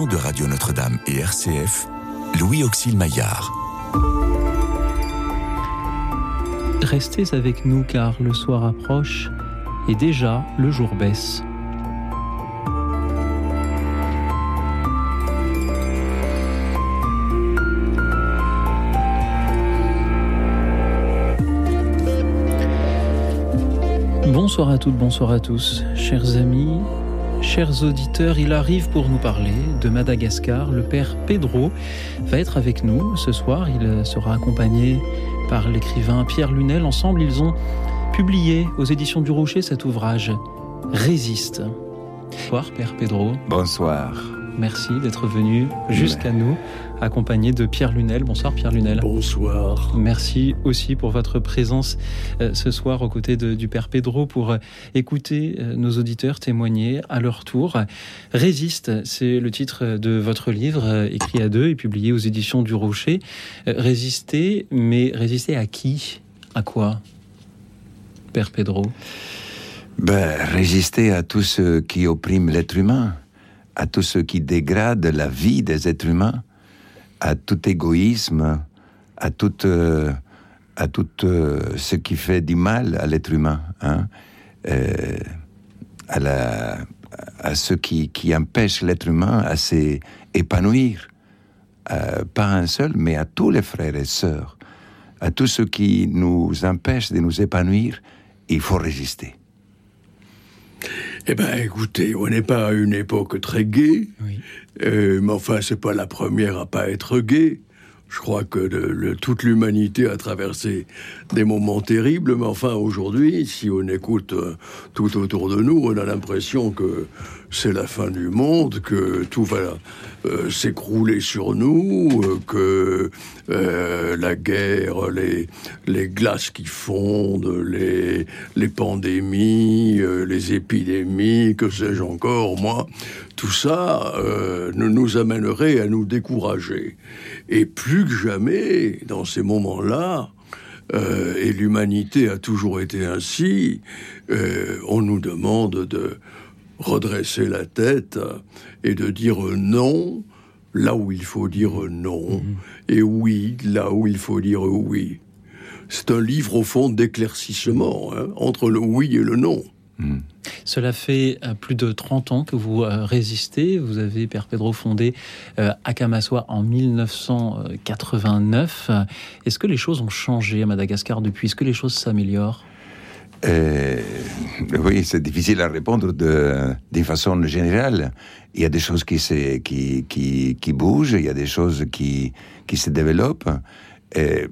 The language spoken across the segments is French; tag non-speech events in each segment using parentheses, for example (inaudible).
de Radio Notre-Dame et RCF, Louis Auxil Maillard. Restez avec nous car le soir approche et déjà le jour baisse. Bonsoir à toutes, bonsoir à tous, chers amis, chers auditeurs. Il arrive pour nous parler de Madagascar. Le père Pedro va être avec nous ce soir. Il sera accompagné par l'écrivain Pierre Lunel. Ensemble, ils ont publié aux éditions du Rocher cet ouvrage Résiste. Bonsoir, Père Pedro. Bonsoir. Merci d'être venu jusqu'à nous, accompagné de Pierre Lunel. Bonsoir Pierre Lunel. Bonsoir. Merci aussi pour votre présence euh, ce soir aux côtés de, du Père Pedro pour euh, écouter euh, nos auditeurs témoigner à leur tour. Résiste, c'est le titre de votre livre, écrit à deux et publié aux éditions du Rocher. Résister, mais résister à qui? À quoi? Père Pedro ben, Résister à tout ce qui opprime l'être humain à tout ce qui dégrade la vie des êtres humains, à tout égoïsme, à tout, euh, à euh, ce qui fait du mal à l'être humain, hein, euh, à, la, à ce qui, qui empêche l'être humain à s'épanouir, pas un seul, mais à tous les frères et sœurs, à tout ce qui nous empêche de nous épanouir, il faut résister. Eh ben, écoutez, on n'est pas à une époque très gaie, euh, mais enfin, c'est pas la première à pas être gaie. Je crois que le, toute l'humanité a traversé des moments terribles, mais enfin aujourd'hui, si on écoute euh, tout autour de nous, on a l'impression que c'est la fin du monde, que tout va euh, s'écrouler sur nous, euh, que la guerre, les, glaces qui fondent, les, les pandémies, les épidémies, que sais-je encore, moi, tout ça nous, nous amènerait à nous décourager. Et plus que jamais, dans ces moments-là, euh, et l'humanité a toujours été ainsi, euh, on nous demande de redresser la tête et de dire non là où il faut dire non, mhm. et oui là où il faut dire oui. C'est un livre au fond d'éclaircissement hein, entre le oui et le non. Mhm. Cela fait euh, plus de 30 ans que vous euh, résistez. Vous avez, Père Pedro, fondé euh, Akamaswa en 1989. Est-ce que les choses ont changé à Madagascar depuis? Est-ce que les choses s'améliorent? Oui, c'est difficile à répondre de, de façon générale. Il y a des choses qui, qui, qui, qui bougent, il y a des choses qui, qui se développent. Et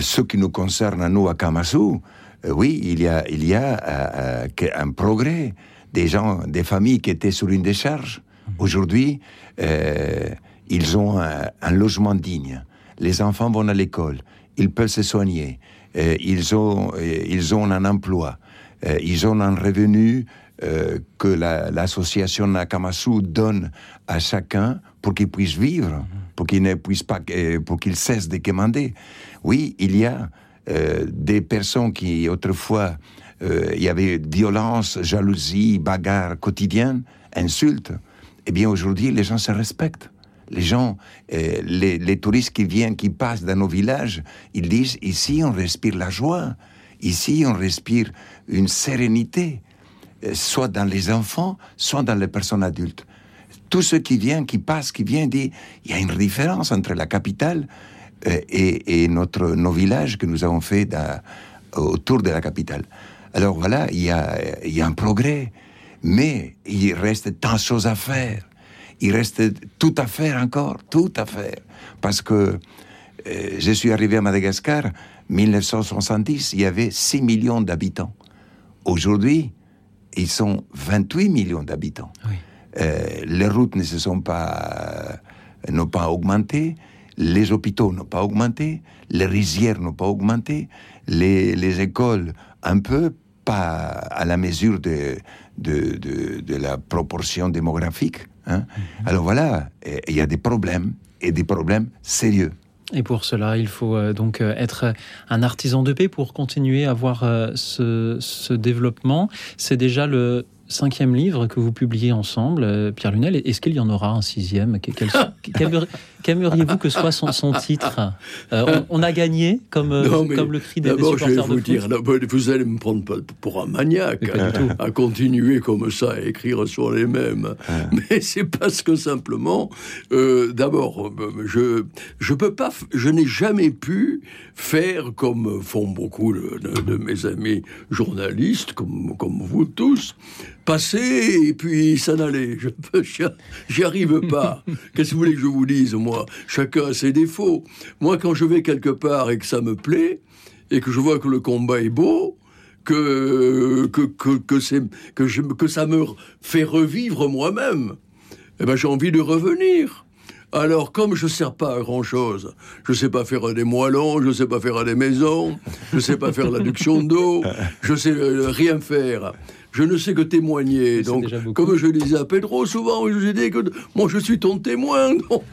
ce qui nous concerne nous à Kamasu, euh, oui, il y a, il y a euh, euh, un progrès. Des gens, des familles qui étaient sur une décharge, aujourd'hui, ils ont un, logement digne. Les enfants vont à l'école, ils peuvent se soigner, ils, ont, ils ont un emploi, ils ont un revenu que l'association Nakamasu donne à chacun pour qu'il puisse vivre, pour qu'il ne puisse pas, pour cesse de commander. Oui, il y a euh, des personnes qui autrefois euh, il y avait violence, jalousie, bagarre quotidienne, insultes, eh bien aujourd'hui les gens se respectent. Les gens, euh, les, touristes qui viennent, qui passent dans nos villages, ils disent ici on respire la joie, ici on respire une sérénité, soit dans les enfants, soit dans les personnes adultes. Tous ceux qui viennent, qui passent, qui viennent, disent il y a une différence entre la capitale euh, et, notre, nos villages que nous avons fait autour de la capitale. Alors voilà, il y a un progrès, mais il reste tant de choses à faire. Il reste tout à faire encore, tout à faire. Parce que euh, je suis arrivé à Madagascar, 1970, il y avait 6 millions d'habitants. Aujourd'hui, ils sont 28 millions d'habitants. Euh, les routes ne se sont pas, n'ont pas augmenté, les hôpitaux n'ont pas augmenté, les rizières n'ont pas augmenté, les, écoles un peu, pas à la mesure de, de, la proportion démographique. Hein. Mhm. Alors voilà, il y a des problèmes, et des problèmes sérieux. Et pour cela, il faut euh, donc euh, être un artisan de paix pour continuer à avoir euh, ce, ce développement. C'est déjà le cinquième livre que vous publiez ensemble, euh, Pierre Lunel. Est-ce qu'il y en aura un sixième? (laughs) Qu'aimeriez-vous que soit son, titre? Euh, on, a gagné, comme, comme le cri des, D'abord, je vais vous dire, vous allez me prendre pour un maniaque à, continuer comme ça à écrire sur les mêmes. Ah. Mais c'est parce que simplement, d'abord, je je peux pas, je n'ai jamais pu faire comme font beaucoup de, de mes amis journalistes, comme comme vous tous, passer et puis s'en aller. Je j'y arrive pas. (laughs) Qu'est-ce que vous voulez que je vous dise, moi? Chacun a ses défauts. Moi, quand je vais quelque part et que ça me plaît, et que je vois que le combat est beau, que, que, que, que, que, je, que ça me fait revivre moi-même, eh ben, j'ai envie de revenir. Alors, comme je ne sers pas à grand-chose, je ne sais pas faire des moellons, je ne sais pas faire des maisons, je ne sais pas faire l'adduction d'eau, (laughs) je ne sais euh, rien faire. Je ne sais que témoigner. Donc, comme je disais à Pedro souvent, je lui dis que moi je suis ton témoin. (laughs) Donc,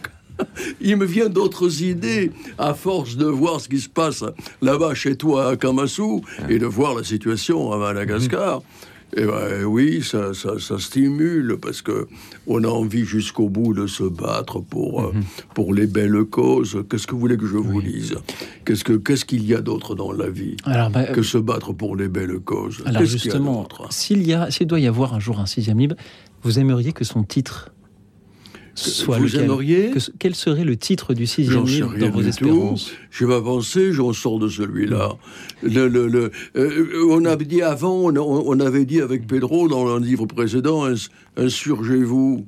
il me vient d'autres idées à force de voir ce qui se passe là-bas chez toi à Kamasu et de voir la situation à Madagascar. Eh ben, oui, ça, ça, stimule parce que on a envie jusqu'au bout de se battre pour, euh, mhm. pour les belles causes. Qu'est-ce que vous voulez que je vous dise? Qu'est-ce que qu'est-ce qu'il y a d'autre dans la vie alors, bah, que se battre pour les belles causes? Alors justement, s'il doit y avoir un jour un sixième livre, vous aimeriez que son titre vous aimeriez Quel serait le titre du sixième livre dans vos espérances Je vais avancer, j'en sors de celui-là. Le, le, euh, on avait dit avant, on, avait dit avec Pedro dans un livre précédent, insurgez-vous.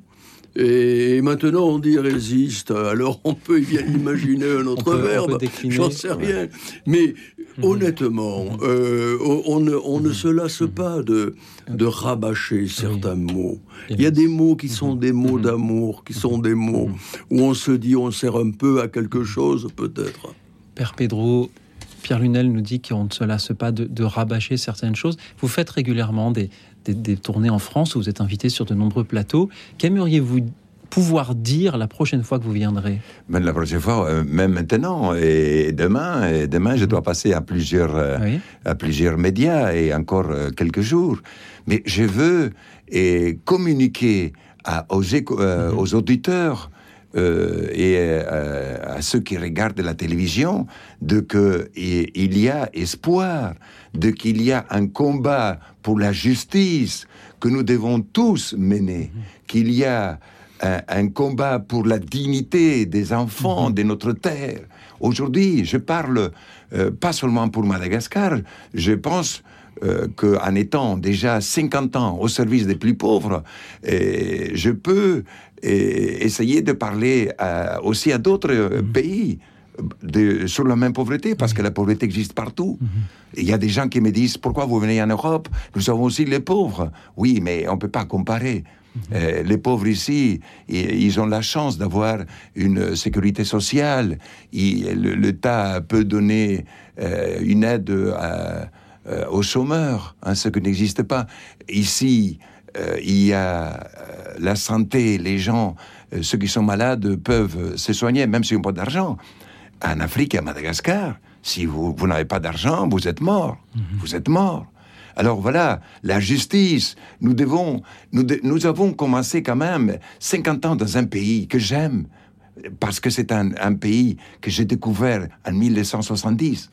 Et maintenant, on dit résiste. Alors, on peut bien imaginer un (laughs) autre verbe. J'en sais rien. Mais. Honnêtement, mhm. Euh, on, ne, on ne se lasse pas de, de rabâcher certains mots. Il y a des mots qui sont des mots d'amour, qui sont des mots où on se dit on sert un peu à quelque chose, peut-être. Père Pedro, Pierre Lunel nous dit qu'on ne se lasse pas de, de rabâcher certaines choses. Vous faites régulièrement des, des, tournées en France où vous êtes invité sur de nombreux plateaux. Qu'aimeriez-vous pouvoir dire la prochaine fois que vous viendrez La prochaine fois, euh, même maintenant et demain, et demain, je dois passer à plusieurs, euh, à plusieurs médias et encore euh, quelques jours. Mais je veux et communiquer à, aux, mhm. aux auditeurs et à ceux qui regardent la télévision de que il y a espoir, de qu'il y a un combat pour la justice que nous devons tous mener, qu'il y a un, combat pour la dignité des enfants mhm. de notre terre. Aujourd'hui, je parle euh, pas seulement pour Madagascar, je pense euh, qu'en étant déjà 50 ans au service des plus pauvres, je peux essayer de parler aussi à d'autres mhm. pays de, sur la même pauvreté, parce que la pauvreté existe partout. Mhm. Il y a des gens qui me disent, pourquoi vous venez en Europe? Nous avons aussi les pauvres. Oui, mais on ne peut pas comparer. Mhm. Euh, les pauvres ici, ils ont la chance d'avoir une sécurité sociale. L'État peut donner euh, une aide euh, aux chômeurs, hein, ce qui n'existe pas. Ici, il y a la santé, les gens, ceux qui sont malades peuvent se soigner, même s'ils n'ont pas d'argent en Afrique et à Madagascar, si vous, vous n'avez pas d'argent, vous êtes mort. Mhm. Vous êtes mort. Alors voilà, la justice, nous devons, nous, avons commencé quand même 50 ans dans un pays que j'aime, parce que c'est un, un, pays que j'ai découvert en 1970,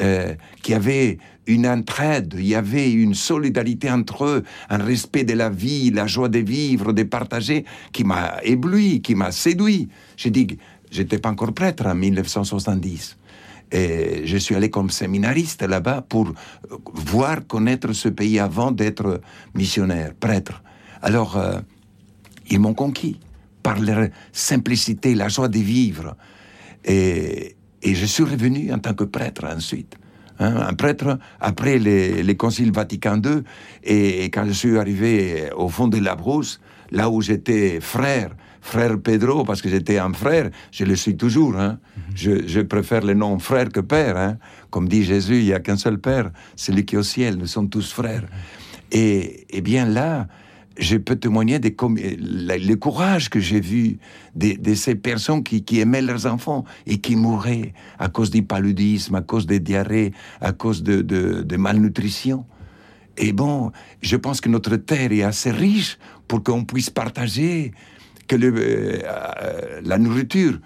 euh, qui avait une entraide, il y avait une solidarité entre eux, un respect de la vie, la joie de vivre, de partager, qui m'a ébloui, qui m'a séduit. J'ai dit, J'étais pas encore prêtre en 1970. Et je suis allé comme séminariste là-bas pour voir, connaître ce pays avant d'être missionnaire, prêtre. Alors, euh, ils m'ont conquis par leur simplicité, la joie de vivre. Et, je suis revenu en tant que prêtre ensuite. Hein, un prêtre après les, les conciles Vatican II. Et, et, quand je suis arrivé au fond de la brousse, là où j'étais frère, frère Pedro, parce que j'étais un frère, je le suis toujours. Hein. Mhm. je, préfère le nom frère que père. Hein. Comme dit Jésus, il n'y a qu'un seul père, celui qui est au ciel, nous sommes tous frères. Et, et bien là, je peux témoigner des le courage que j'ai vu de, ces personnes qui, aimaient leurs enfants et qui mouraient à cause du paludisme, à cause des diarrhées, à cause de, de malnutrition. Et bon, je pense que notre terre est assez riche pour qu'on puisse partager que le, euh, la nourriture euh,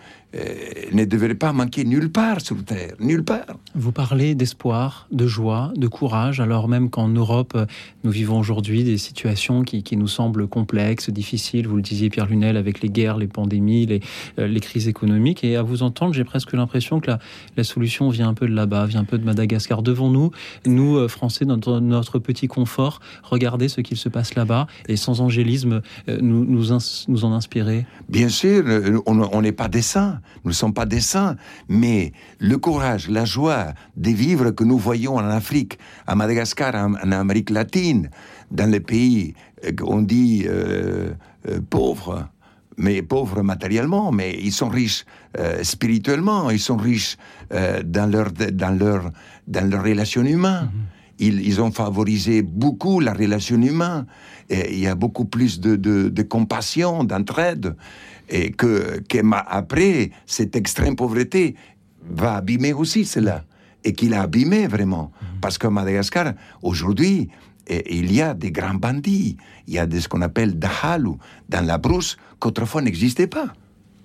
ne devrait pas manquer nulle part sur Terre, nulle part. Vous parlez d'espoir, de joie, de courage, alors même qu'en Europe, euh, nous vivons aujourd'hui des situations qui, nous semblent complexes, difficiles. Vous le disiez, Pierre Lunel, avec les guerres, les pandémies, les, euh, les crises économiques. Et à vous entendre, j'ai presque l'impression que la, la, solution vient un peu de là-bas, vient un peu de Madagascar. Devons-nous, nous, Français, notre, notre petit confort, regarder ce qu'il se passe là-bas et sans angélisme, nous, nous, nous en inspirer? Bien sûr, on n'est pas des saints. Nous ne sommes pas des saints, mais le courage, la joie de vivre que nous voyons en Afrique, à Madagascar, en, Amérique latine, dans les pays qu'on euh, dit euh, euh, pauvres, mais pauvres matériellement, mais ils sont riches spirituellement, ils sont riches dans leur dans leur dans leurs relations humaines. Mm-hmm. Ils, ont favorisé beaucoup la relation humaine. Et il y a beaucoup plus de, de, de compassion, d'entraide et que, que après, cette extrême pauvreté va abîmer aussi cela, et qu'il a abîmé vraiment. Mhm. Parce que Madagascar, aujourd'hui, il y a des grands bandits, il y a ce qu'on appelle dahalu dans la brousse qu'autrefois n'existait pas.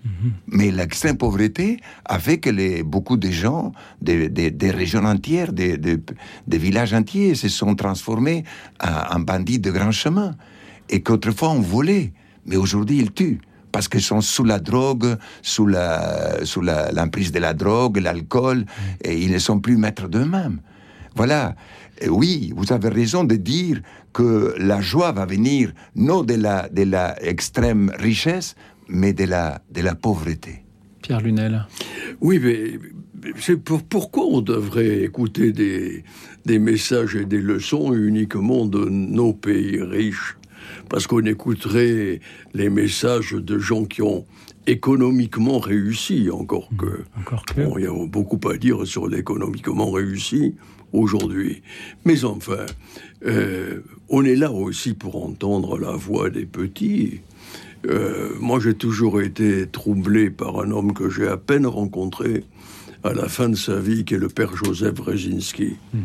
Mhm. Mais l'extrême pauvreté a fait que les, beaucoup de gens, des, des, régions entières, des, des, villages entiers se sont transformés en, en bandits de grands chemins. Et qu'autrefois on volait, mais aujourd'hui ils tuent parce qu'ils sont sous la drogue, sous la sous l'emprise de la drogue, l'alcool, mm. et ils ne sont plus maîtres d'eux-mêmes. Voilà. oui, vous avez raison de dire que la joie va venir non de la de la extrême richesse, mais de la de la pauvreté. Pierre Lunel. Oui, mais c'est pour, pourquoi on devrait écouter des, des messages et des leçons uniquement de nos pays riches? Parce qu'on écouterait les messages de gens qui ont économiquement réussi, encore mmh, que. il y a beaucoup à dire sur l'économiquement réussi aujourd'hui. Mais enfin, euh, on est là aussi pour entendre la voix des petits. Euh, moi, j'ai toujours été troublé par un homme que j'ai à peine rencontré à la fin de sa vie, qui est le père Joseph Brzezinski, mmh.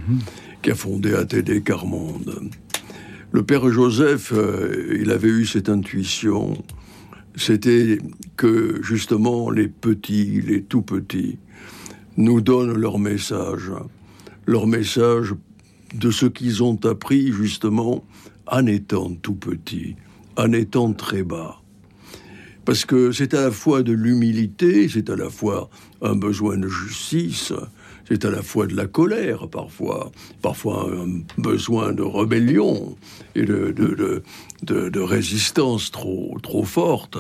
qui a fondé ATD Carmonde. Le père Joseph, euh, il avait eu cette intuition, c'était que justement les petits, les tout petits, nous donnent leur message, leur message de ce qu'ils ont appris justement en étant tout petits, en étant très bas. Parce que c'est à la fois de l'humilité, c'est à la fois un besoin de justice, c'est à la fois de la colère parfois, parfois un besoin de rébellion et de, de, résistance trop, trop forte.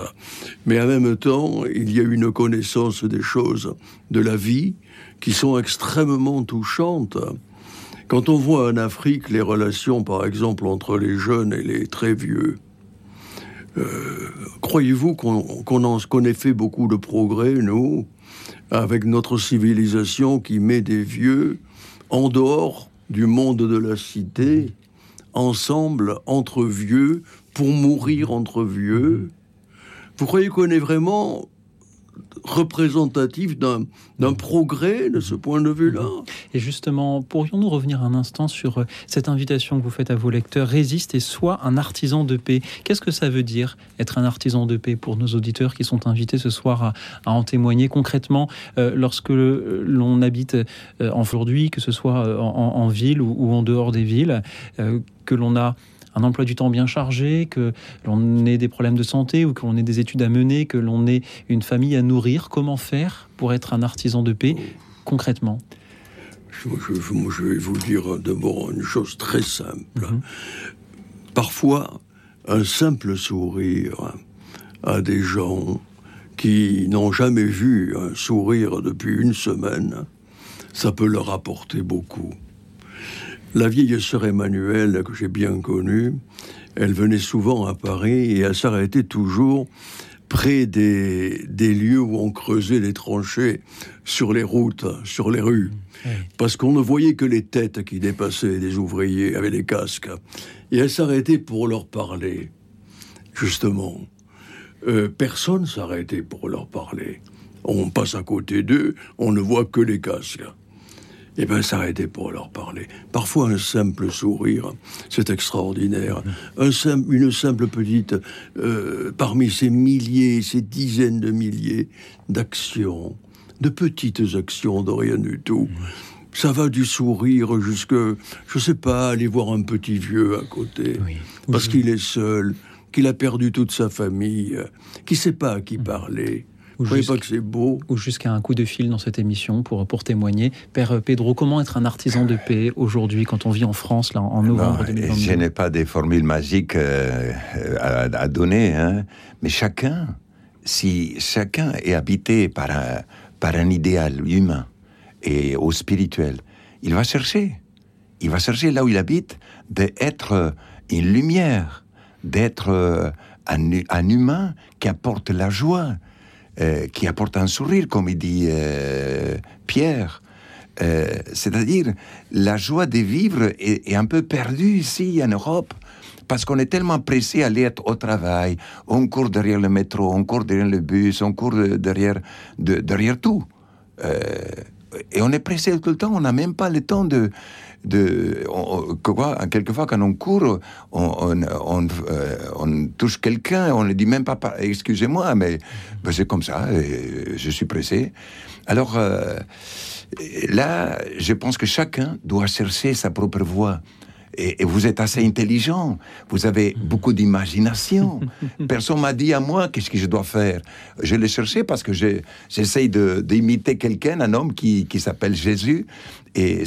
Mais en même temps, il y a une connaissance des choses de la vie qui sont extrêmement touchantes. Quand on voit en Afrique les relations, par exemple, entre les jeunes et les très vieux, euh, croyez-vous qu'on qu'on ait fait beaucoup de progrès, nous? Avec notre civilisation qui met des vieux en dehors du monde de la cité, ensemble, entre vieux, pour mourir entre vieux. Vous croyez qu'on est vraiment représentatif d'un progrès de ce point de vue-là. Et justement, pourrions-nous revenir un instant sur euh, cette invitation que vous faites à vos lecteurs, résiste et soit un artisan de paix. Qu'est-ce que ça veut dire être un artisan de paix pour nos auditeurs qui sont invités ce soir à, en témoigner concrètement euh, lorsque l'on habite euh, aujourd'hui, que ce soit en, ville ou, en dehors des villes, que l'on a un emploi du temps bien chargé, que l'on ait des problèmes de santé ou que l'on ait des études à mener, que l'on ait une famille à nourrir. Comment faire pour être un artisan de paix concrètement? Je, vais vous dire d'abord une chose très simple. Mhm. Parfois, un simple sourire à des gens qui n'ont jamais vu un sourire depuis une semaine, ça peut leur apporter beaucoup. La vieille sœur Emmanuelle, que j'ai bien connue, elle venait souvent à Paris et elle s'arrêtait toujours près des, des, lieux où on creusait les tranchées sur les routes, sur les rues. Parce qu'on ne voyait que les têtes qui dépassaient des ouvriers avec des casques. Et elle s'arrêtait pour leur parler, justement. Euh, personne s'arrêtait pour leur parler. On passe à côté d'eux, on ne voit que les casques. Eh bien, s'arrêter pour leur parler. Parfois, un simple sourire, c'est extraordinaire. Un simple, une simple petite, euh, parmi ces milliers, ces dizaines de milliers d'actions, de petites actions de rien du tout. Ça va du sourire jusque, je sais pas, aller voir un petit vieux à côté, parce qu'il est seul, qu'il a perdu toute sa famille, qui sait pas à qui parler. Vous ne pas que c'est beau Ou jusqu'à un coup de fil dans cette émission pour, pour témoigner. Père Pedro, comment être un artisan de paix aujourd'hui quand on vit en France là, en novembre 2022 Je n'ai pas des formules magiques euh, à, donner, hein, mais chacun, si chacun est habité par un, par un idéal humain et au spirituel, il va chercher. Il va chercher là où il habite d'être une lumière, d'être euh, un, un humain qui apporte la joie, euh, qui apporte un sourire, comme il dit euh, Pierre. Euh, c'est-à-dire, la joie de vivre est, un peu perdue ici en Europe parce qu'on est tellement pressé à aller au travail, on court derrière le métro, on court derrière le bus, on court derrière, derrière tout. et on est pressé tout le temps, on n'a même pas le temps de, de quoi, quelquefois quand on court, on, on, euh, touche quelqu'un, on ne dit même pas excusez-moi, mais ben, c'est comme ça, je suis pressé. Alors euh, là, je pense que chacun doit chercher sa propre voie et, vous êtes assez intelligent, vous avez beaucoup d'imagination. (laughs) Personne m'a dit à moi qu'est-ce que je dois faire? Je l'ai cherché parce que j'essaye d'imiter quelqu'un, un homme qui, qui s'appelle Jésus, et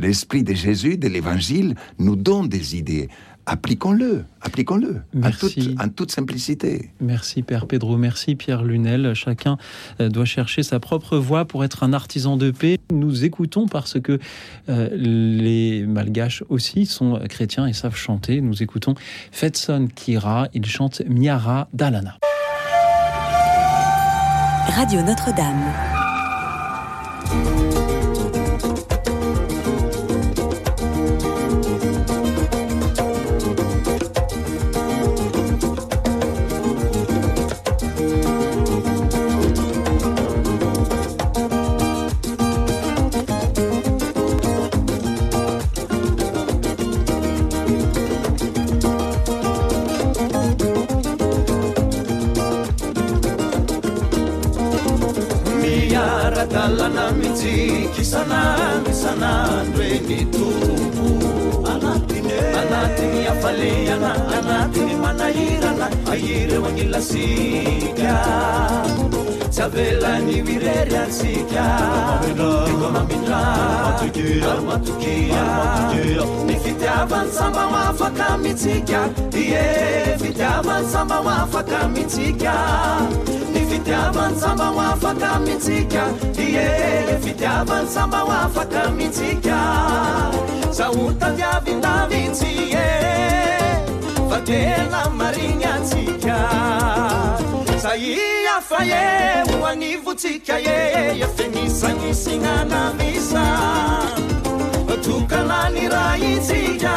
l'esprit de Jésus, de l'Évangile, nous donne des idées appliquons-le, appliquons-le, en toute, en toute, simplicité. Merci Père Pedro, merci Pierre Lunel. Chacun euh, doit chercher sa propre voie pour être un artisan de paix. Nous écoutons parce que euh, les Malgaches aussi sont chrétiens et savent chanter. Nous écoutons Fetson Kira, il chante Miara Dalana. Radio Notre-Dame. lalana mitsikisanano isanandro e ny tompo. Anatiny e. anatiny afaleana anatiny manahirana ahireo agnilasika tsy avelany irery atsika mamindramatokia ny fitiavany samba mafaka mitsika ie fitiavany samba mafaka mitsika fitiavany samba ho afaka mitsika ie fitiavany samba ho afaka mitsika zaho tandiavindavitsy e fa tena marigny atsika za iafa e ho anivotsika e efe misagnisygnanamisa tokana ny raha itsika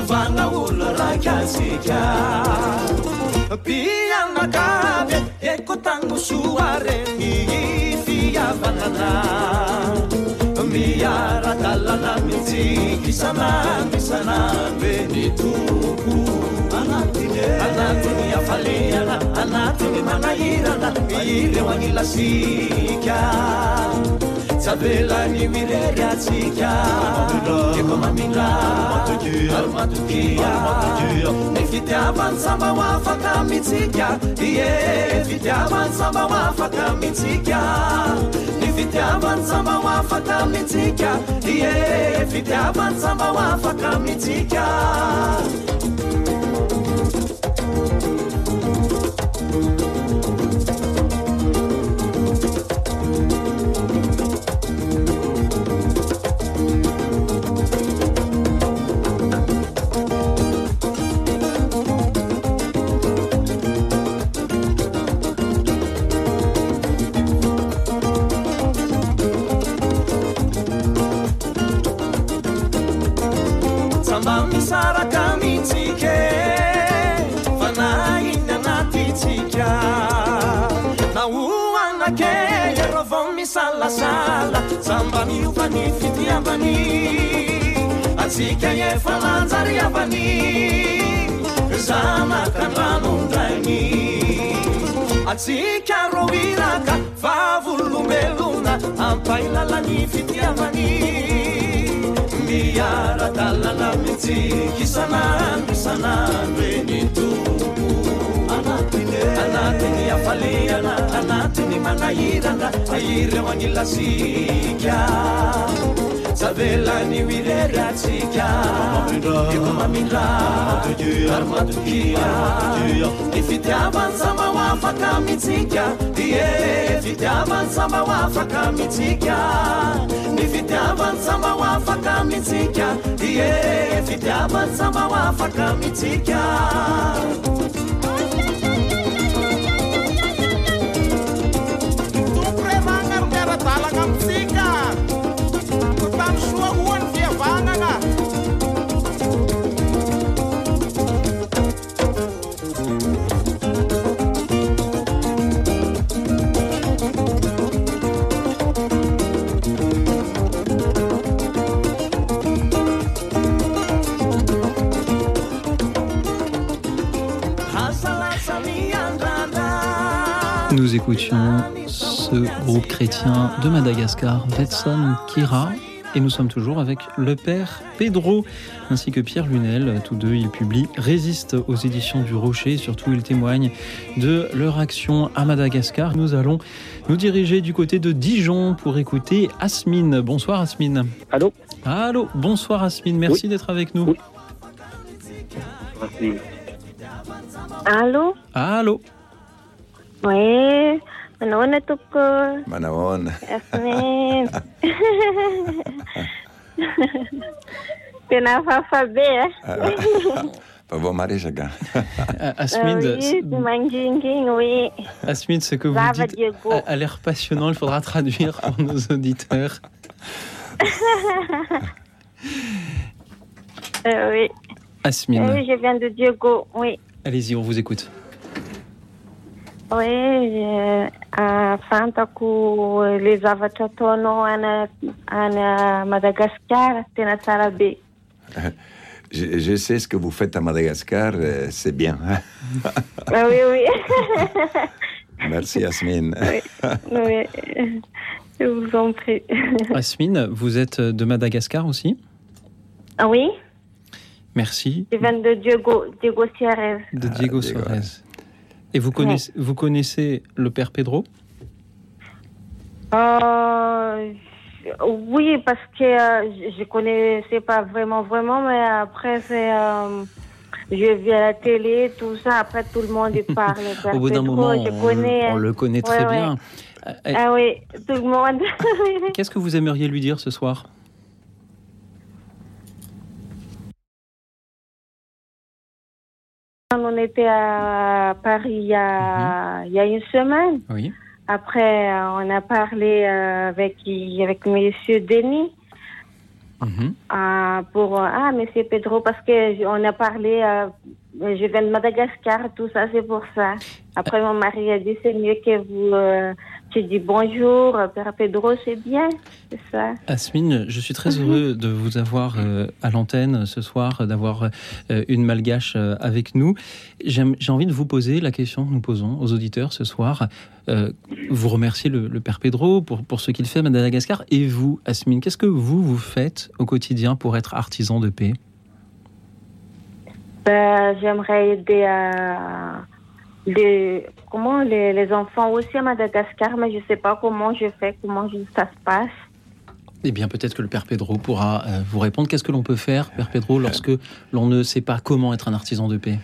vana olona rakasika mpianakaby eko tangosoareny fiavanana miara-dalana mitsiky isanany isanambe ny toko anatiny afaliana anatiny manahirana ireo agnilasika sabelani miregatsika eko mamila ary matokia ny fitiavany samba ho afaka mitsika. Ie fitiavany samba ho afaka mitsika. Ny fitiavany samba ho afaka mitsika. Ie fitiavany samba ho afaka mitsika. ke fanainy anatytsika naoanake iareo vao misalasala zambaniovany fitiavany atsika efa lanjariavany zanakandranon-drainy atsika ro iraka vavolombelona ampailalany fitiavany miaratalana mitsikisanano isanano eny tompo anatiny afaliana anatiny manahirana ahiry ao anilasika savelany mirery atsika. Eko mamindra ary matokia ny fitiavany sama ho afaka mitsika. Ie fitiavany sama ho afaka mitsika. fitiavany samba ho afaka mitsika. Ie fitiavany samba ho afaka mitsika. Nous écoutions ce groupe chrétien de Madagascar, Vetson Kira, et nous sommes toujours avec le père Pedro ainsi que Pierre Lunel. Tous deux, ils publient Résiste aux éditions du Rocher. Surtout, ils témoignent de leur action à Madagascar. Nous allons nous diriger du côté de Dijon pour écouter Asmine. Bonsoir Asmine. Allô? Allô, bonsoir Asmine, merci d'être avec nous. Oui. Merci. Allô? Allô? Oui, manahona toko Manahona. Yasmin. (laughs) Tena hafahafa be e. (laughs) Fa vao maresaka. Euh, (laughs) Asmine, Ah oui, manginging, oui. Asmine, ce que vous dites a, a l'air passionnant. Il faudra traduire pour nos auditeurs. Euh, oui. Asmine, oui, je viens de Diego, oui. allez-y, on vous écoute. Oui, je- afantako le zavatra ataonao ana ana Madagascar tena tsara be. Je, je sais ce que vous faites à Madagascar, euh, c'est bien. (laughs) Ah oui, oui. (laughs) Merci Yasmine. (laughs) oui. Je vous en prie. Asmine, vous êtes de Madagascar aussi? Ah oui, Merci. je viens de Diego, Diego Sierra. De Ah, Diego Diego, Suarez. Et vous connaissez, vous connaissez le père Pedro? Euh, oui, parce que euh, je ne connaissais pas vraiment, vraiment, mais après, c'est, euh, je vis à la télé, tout ça, après, tout le monde (laughs) parle. Au bout d'un moment, on, connais. on le connaît très Ouais, bien. Euh, Ah oui, tout le monde. (laughs) Qu'est-ce que vous aimeriez lui dire ce soir? On était à Paris il y a, il y a une semaine. Oui. Après, euh, on a parlé euh, avec, avec Monsieur Denis. Mhm. Ah, pour ah Monsieur Pedro parce que on a parlé euh, je viens de Madagascar tout ça c'est pour ça après mon mari a dit c'est mieux que vous euh, tu dis bonjour euh, Père Pedro c'est bien c'est ça Asmine, je suis très Mhm. heureux de vous avoir euh, à l'antenne ce soir, d'avoir euh, une malgache euh, avec nous. J'ai envie de vous poser la question que nous posons aux auditeurs ce soir. Vous remerciez le, le Père Pedro pour, pour ce qu'il fait à Madagascar. Et vous, Asmine, qu'est-ce que vous, vous faites au quotidien pour être artisan de paix? Ben, j'aimerais aider à les comment les, les enfants aussi à Madagascar mais je sais pas comment je fais comment je- ça se passe Eh bien, peut-être que le Père Pedro pourra euh, vous répondre. Qu'est-ce que l'on peut faire, Père Pedro, lorsque l'on ne sait pas comment être un artisan de paix?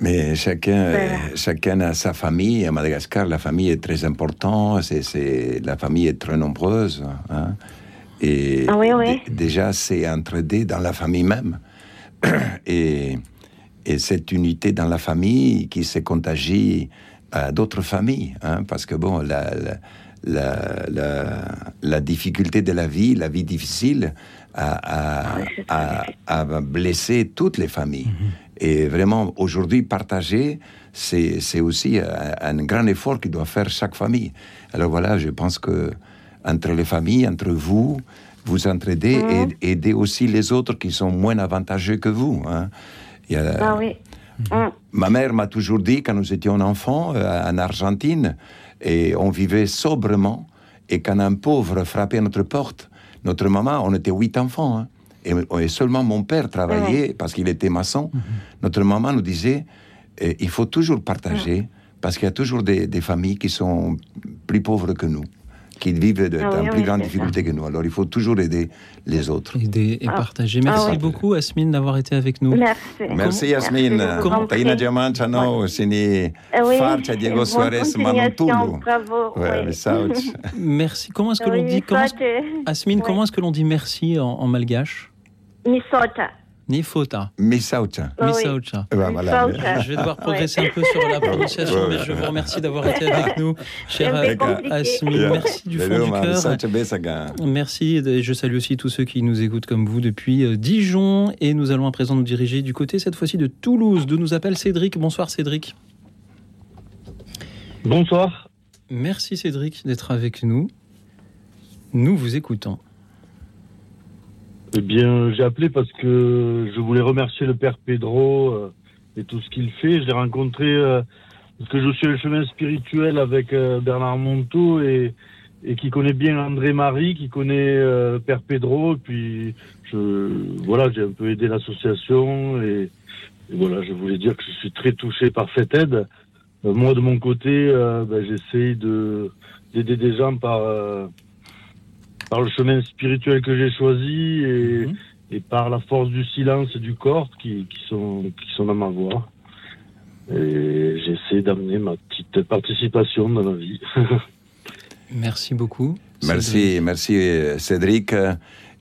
Mais chacun, euh, Voilà. chacun a sa famille. À Madagascar, la famille est très importante. C'est, c'est- la famille est très nombreuse. hein. Et Ah oui, oui. dé- déjà, c'est entraidé dans la famille même. (clears throat) et, et cette unité dans la famille qui se contagie à d'autres familles. hein, parce que, bon, la, la, la, la, la difficulté de la vie, la vie difficile, a, a, a, a blessé toutes les familles. Et vraiment, aujourd'hui, partager, c'est aussi un, un grand effort que doit faire chaque famille. Alors voilà, je pense que entre les familles, entre vous, vous entraidez et aidez aussi les autres qui sont moins avantageux que vous. hein. Il y a- Ah oui. Mm. Ma mère m'a toujours dit, quand nous étions enfants euh, en Argentine, et on vivait sobrement, et quand un pauvre frappait à notre porte, notre maman, on était huit enfants, hein, et, et seulement mon père travaillait parce qu'il était maçon. Notre maman nous disait, eh, il faut toujours partager, parce qu'il y a toujours des, des familles qui sont plus pauvres que nous, qui vivent de, Ah oui, en oui, plus grande c'est ça. difficulté que nous. Alors il faut toujours aider les autres. Aider et Ah. partager. Merci Ah ouais. beaucoup, Asmine, d'avoir été avec nous. Merci. Merci en Taina prie. Diamantano, sini Eh oui. Farcia Diego Suarez Manontulo. Bravo. Ouais, oui. (laughs) Merci. Comment est-ce que l'on Oui, dit comment. Asmine, comment est-ce que l'on dit merci en, en malgache? Misota. Nifota. Misaucha. Misaucha. Ben, voilà. Je vais devoir progresser un peu sur la (laughs) prononciation, mais je vous remercie d'avoir été avec nous, (laughs) cher C'est un peu A- compliqué. Asmine. Merci du fond du cœur. Merci, et je salue aussi tous ceux qui nous écoutent comme vous depuis euh, Dijon. Et nous allons à présent nous diriger du côté, cette fois-ci, de Toulouse, d'où nous appelle Cédric. Bonsoir Cédric. Bonsoir. Merci Cédric d'être avec nous. Nous vous écoutons. Eh bien, j'ai appelé parce que je voulais remercier le père Pedro euh, et tout ce qu'il fait. Je l'ai rencontré euh, parce que je suis le chemin spirituel avec euh, Bernard Monteau et, et qui connaît bien André Marie, qui connaît père Pedro. Puis, je, voilà, j'ai un peu aidé l'association et, et voilà, je voulais dire que je suis très touché par cette aide. Moi, de mon côté, ben, j'essaye de d'aider des gens par par le chemin spirituel que j'ai choisi et, Mhm. et par la force du silence et du corps qui, qui sont qui sont dans ma voix. Et j'essaie d'amener ma petite participation dans la vie. (laughs) Merci beaucoup. Cédric. Merci, merci Cédric.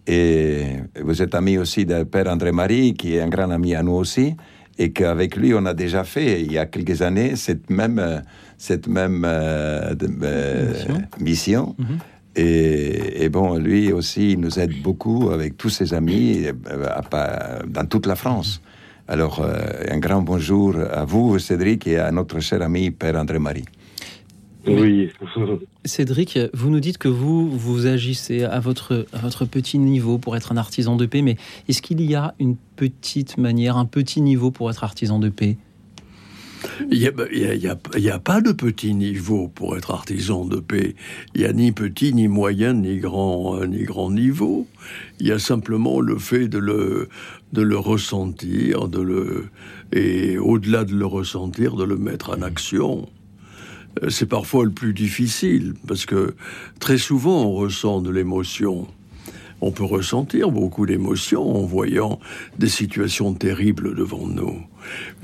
Et vous êtes ami aussi de Père André-Marie, qui est un grand ami à nous aussi, et qu'avec lui, on a déjà fait, il y a quelques années, cette même, cette même euh, de- euh, Mission. mission. Mhm. Et, et bon, lui aussi, il nous aide beaucoup avec tous ses amis euh, dans toute la France. Alors, euh, un grand bonjour à vous, Cédric, et à notre cher ami Père André-Marie. oui. Cédric, vous nous dites que vous, vous agissez à votre, à votre petit niveau pour être un artisan de paix, mais est-ce qu'il y a une petite manière, un petit niveau pour être artisan de paix? Il n'y a, a pas de petit niveau pour être artisan de paix. Il n'y a ni petit, ni moyen, ni grand, euh, ni grand niveau. Il y a simplement le fait de le, de le ressentir, de le, et au-delà de le ressentir, de le mettre en action. Euh, C'est parfois le plus difficile, parce que très souvent on ressent de l'émotion. On peut ressentir beaucoup d'émotions en voyant des situations terribles devant nous.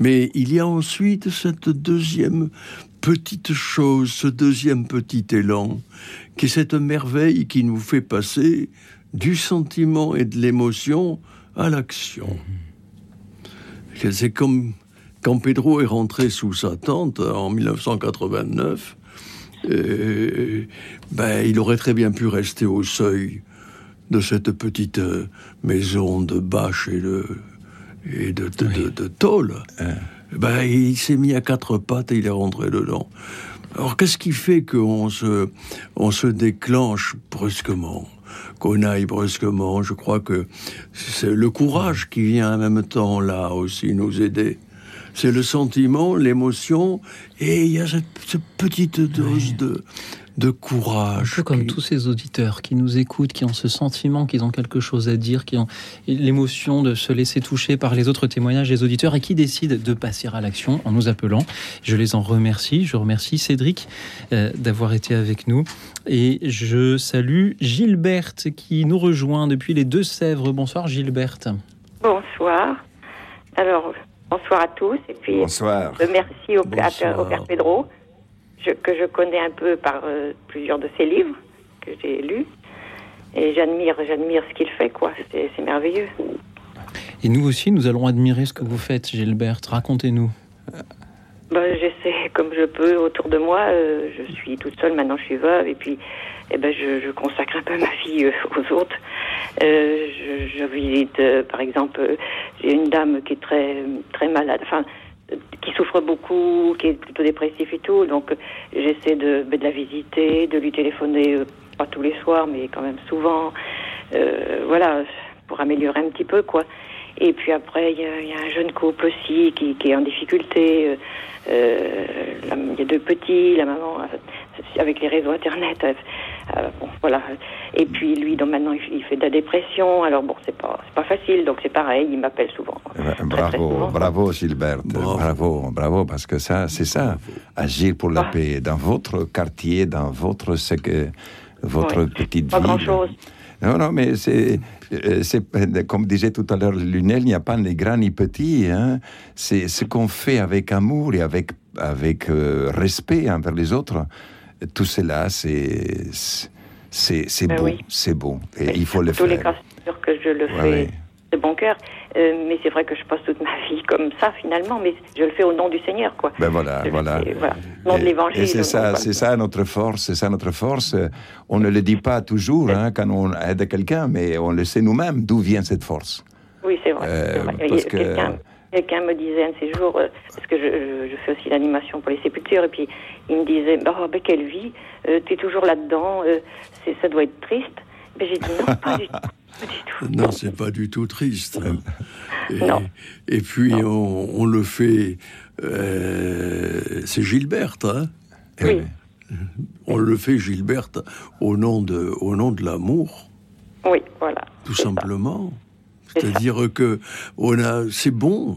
Mais il y a ensuite cette deuxième petite chose, ce deuxième petit élan, qui est cette merveille qui nous fait passer du sentiment et de l'émotion à l'action. C'est comme quand Pedro est rentré sous sa tente en 1989, euh, ben, il aurait très bien pu rester au seuil de cette petite euh, maison de bâche et de, et de, de, de- de tôle. Ben, il s'est mis à quatre pattes et il est rentré dedans. Alors, qu'est-ce qui fait qu'on se, on se déclenche brusquement qu'on aille brusquement? Je crois que c'est le courage qui vient en même temps là aussi nous aider. C'est le sentiment, l'émotion, et il y a cette, cette petite dose de, de Un courage. peu comme qui- tous ces auditeurs qui nous écoutent, qui ont ce sentiment qu'ils ont quelque chose à dire, qui ont l'émotion de se laisser toucher par les autres témoignages des auditeurs et qui décident de passer à l'action en nous appelant. Je les en remercie. Je remercie Cédric euh, d'avoir été avec nous. Et je salue Gilberte qui nous rejoint depuis les Deux-Sèvres. Bonsoir Gilberte. Bonsoir. Alors, bonsoir à tous. Et puis, Bonsoir. merci au, à- Bonsoir. au Père Pedro, je- que je connais un peu par euh, plusieurs de ses livres que j'ai lus. Et j'admire, j'admire ce qu'il fait, quoi. C'est c'est merveilleux. Et nous aussi, nous allons admirer ce que vous faites, Gilberte. Racontez-nous. bah, J'essaie comme je peux autour de moi. Euh, je suis toute seule, maintenant je suis veuve, et puis eh ben, je, je consacre un peu ma vie euh, (laughs) aux autres. Euh, je, je, visite, par exemple, j'ai une dame qui est très, très malade, enfin, qui souffre beaucoup, qui est plutôt dépressif et tout, donc j'essaie de, ben, de la visiter, de lui téléphoner, pas tous les soirs, mais quand même souvent. voilà, pour améliorer un petit peu, quoi. Et puis après, il y, a un jeune couple aussi qui, est en difficulté. Euh, il y a deux petits, la maman euh, avec les réseaux internet. Euh, bon, voilà. Et puis lui, donc maintenant, il fait de la dépression. Alors bon, c'est pas, c'est pas facile. Donc c'est pareil, il m'appelle souvent. Bravo, très, très souvent. bravo, Gilberte. Bravo. bravo, bravo, parce que ça, c'est ça, agir pour la ah. paix dans votre quartier, dans votre votre oui. petite pas ville. grand chose. Non, non, mais c'est, c'est comme disait tout à l'heure Lunel, il n'y a pas ni grand ni petit. Hein. C'est ce qu'on fait avec amour et avec, avec euh, respect envers les autres. Tout cela, c'est, c'est, c'est Ben beau, oui. c'est beau. Et Mais il faut le tous les faire. cas, c'est sûr que je le Ouais, fais ouais. de bon cœur. Euh, mais c'est vrai que je passe toute ma vie comme ça, finalement. Mais je le fais au nom du Seigneur, quoi. Ben voilà, Je voilà. fais, voilà. Au nom de l'évangile. Et c'est ça, c'est ça notre force, c'est ça notre force. On ne le dit pas toujours hein, quand on aide quelqu'un, mais on le sait nous-mêmes d'où vient cette force. Oui, c'est vrai. Euh, vrai. parce que- Quelqu'un me disait un de ces jours, euh, parce que je, je- je fais aussi l'animation pour les sépultures, et puis il me disait, oh, ben, quelle vie, euh, tu es toujours là-dedans, euh, c'est- ça doit être triste. Ben, J'ai dit non, pas du tout. Pas du tout. Non, c'est pas du tout triste. Et, Non. et puis on, on le fait. euh, c'est Gilberte, hein Eh Oui. On le fait Gilberte au nom de, au nom de l'amour, Oui, voilà. tout simplement. Ça. C'est-à-dire que on a, c'est bon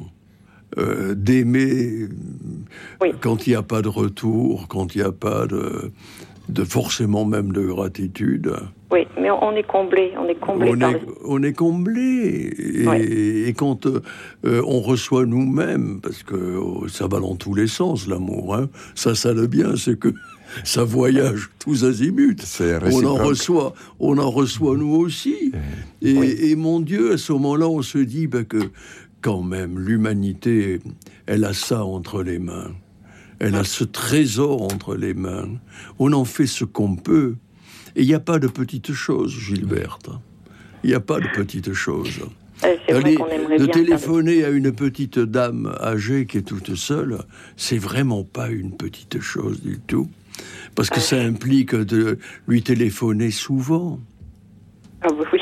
euh, d'aimer Oui. quand il n'y a pas de retour, quand il n'y a pas de, de forcément même de gratitude. Oui, mais on, est comblé, on est comblé on par est, le... on est comblé. Et, quand euh, on reçoit nous-mêmes, parce que euh, ça va dans tous les sens, l'amour, hein, ça, ça le bien, c'est que ça voyage tous azimuts. On en reçoit, on en reçoit nous aussi. Et, et mon Dieu, à ce moment-là, on se dit bah, que quand même, l'humanité, elle a ça entre les mains. Elle a ce trésor entre les mains. On en fait ce qu'on peut. Et il n'y a pas de petites choses, Gilberte. Il n'y a pas de petites choses. Allez, aimerait de téléphoner à une petite dame âgée qui est toute seule, c'est vraiment pas une petite chose du tout. Parce que ça implique de lui téléphoner souvent. Ah oui,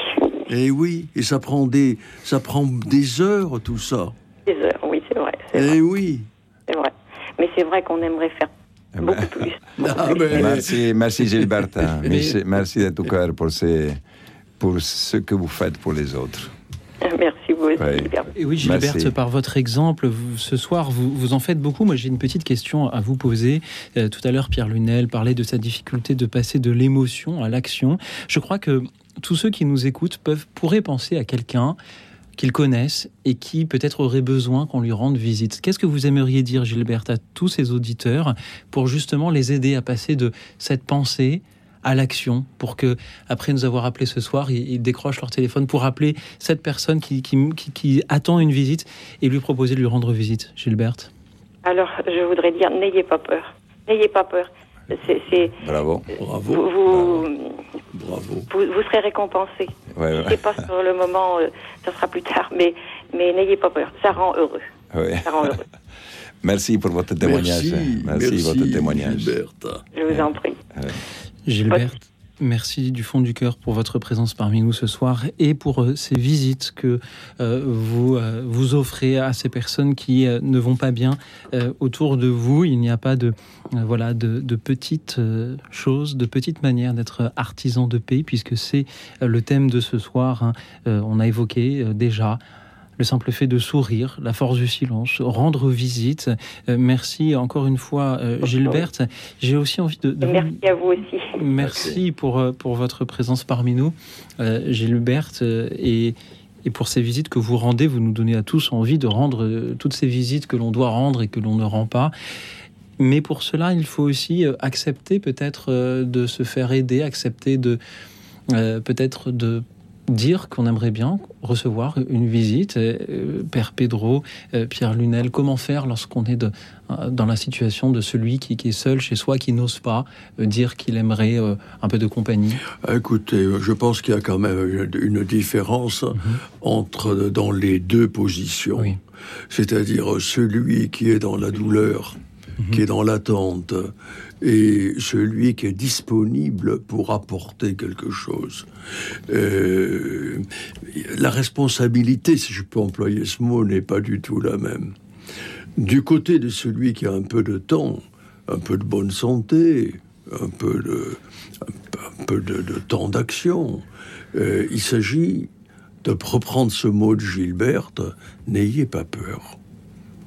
Et oui, et ça prend des, ça prend des heures tout ça. des heures, oui, c'est vrai, Et oui. c'est vrai. Mais c'est vrai qu'on aimerait faire Eh ben, beaucoup plus. beaucoup (laughs) Ah, plus. mais- Merci, merci (laughs) Merci, merci de tout cœur pour, ces, pour ce que vous faites pour les autres. Merci. Ouais. Gilbert. Et oui, Gilberte, Merci. par votre exemple, vous- ce soir, vous, vous en faites beaucoup. Moi, j'ai une petite question à vous poser. Euh, tout à l'heure, Pierre Lunel parlait de sa difficulté de passer de l'émotion à l'action. Je crois que tous ceux qui nous écoutent peuvent, pourraient penser à quelqu'un qu'ils connaissent et qui peut-être aurait besoin qu'on lui rende visite. Qu'est-ce que vous aimeriez dire, Gilberte, à tous ces auditeurs pour justement les aider à passer de cette pensée à l'action pour que, après nous avoir appelé ce soir, ils, ils décrochent leur téléphone pour appeler cette personne qui, qui, qui- qui attend une visite et lui proposer de lui rendre visite. Gilberte Alors, je voudrais dire, n'ayez pas peur. N'ayez pas peur. C'est, c'est- Bravo. vous, Bravo. vous, Bravo. vous, vous serez récompensé. Ouais, ouais. C'est pas sur le moment, euh, ça sera plus tard, mais, mais n'ayez pas peur. Ça rend heureux. Ouais. Ça rend heureux. (laughs) Merci pour votre témoignage. Merci, Merci, merci, votre témoignage. Gilberte. Je vous en prie. Gilberte, merci du fond du cœur pour votre présence parmi nous ce soir et pour euh, ces visites que euh, vous, euh, vous offrez à ces personnes qui ne vont pas bien autour de vous. Il n'y a pas de, voilà, de, petites choses, de petites manières d'être artisan de paix, puisque c'est le thème de ce soir. hein. On a évoqué déjà le simple fait de sourire, la force du silence, rendre visite. Euh, merci encore une fois, euh, Gilberte. J'ai aussi envie de, merci à vous aussi. Merci pour, euh, pour votre présence parmi nous, euh, Gilberte, et, et pour ces visites que vous rendez. Vous nous donnez à tous envie de rendre toutes ces visites que l'on doit rendre et que l'on ne rend pas. Mais pour cela, il faut aussi accepter peut-être de se faire aider, accepter de euh, peut-être de dire qu'on aimerait bien recevoir une visite. Euh, Père Pedro, euh, Pierre Lunel, comment faire lorsqu'on est de, euh, dans la situation de celui qui, est seul chez soi, qui n'ose pas dire qu'il aimerait un peu de compagnie? Écoutez, je pense qu'il y a quand même une, différence mhm. entre dans les deux positions. C'est-à-dire celui qui est dans la douleur, mhm. qui est dans l'attente, et celui qui est disponible pour apporter quelque chose. Euh, la responsabilité, si je peux employer ce mot, n'est pas du tout la même. Du côté de celui qui a un peu de temps, un peu de bonne santé, un peu de, temps d'action, euh, il s'agit de reprendre ce mot de Gilberte, n'ayez pas peur.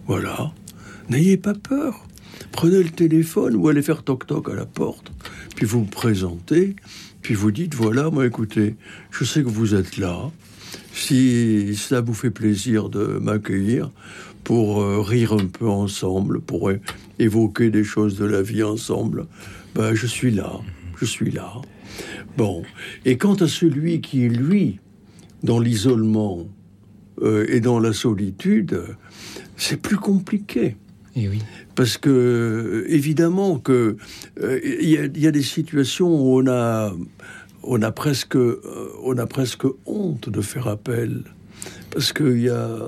Voilà, n'ayez pas peur prenez le téléphone ou allez faire toc-toc à la porte, puis vous vous présentez, puis vous dites, voilà, moi écoutez, je sais que vous êtes là, si ça vous fait plaisir de m'accueillir pour euh, rire un peu ensemble, pour évoquer des choses de la vie ensemble, ben, je suis là, je suis là. Bon, et quant à celui qui est, lui, dans l'isolement euh, et dans la solitude, c'est plus compliqué. Et oui. Parce que, évidemment, que euh, il y, a des situations où on a, on a presque, euh, on a presque honte de faire appel, parce que y a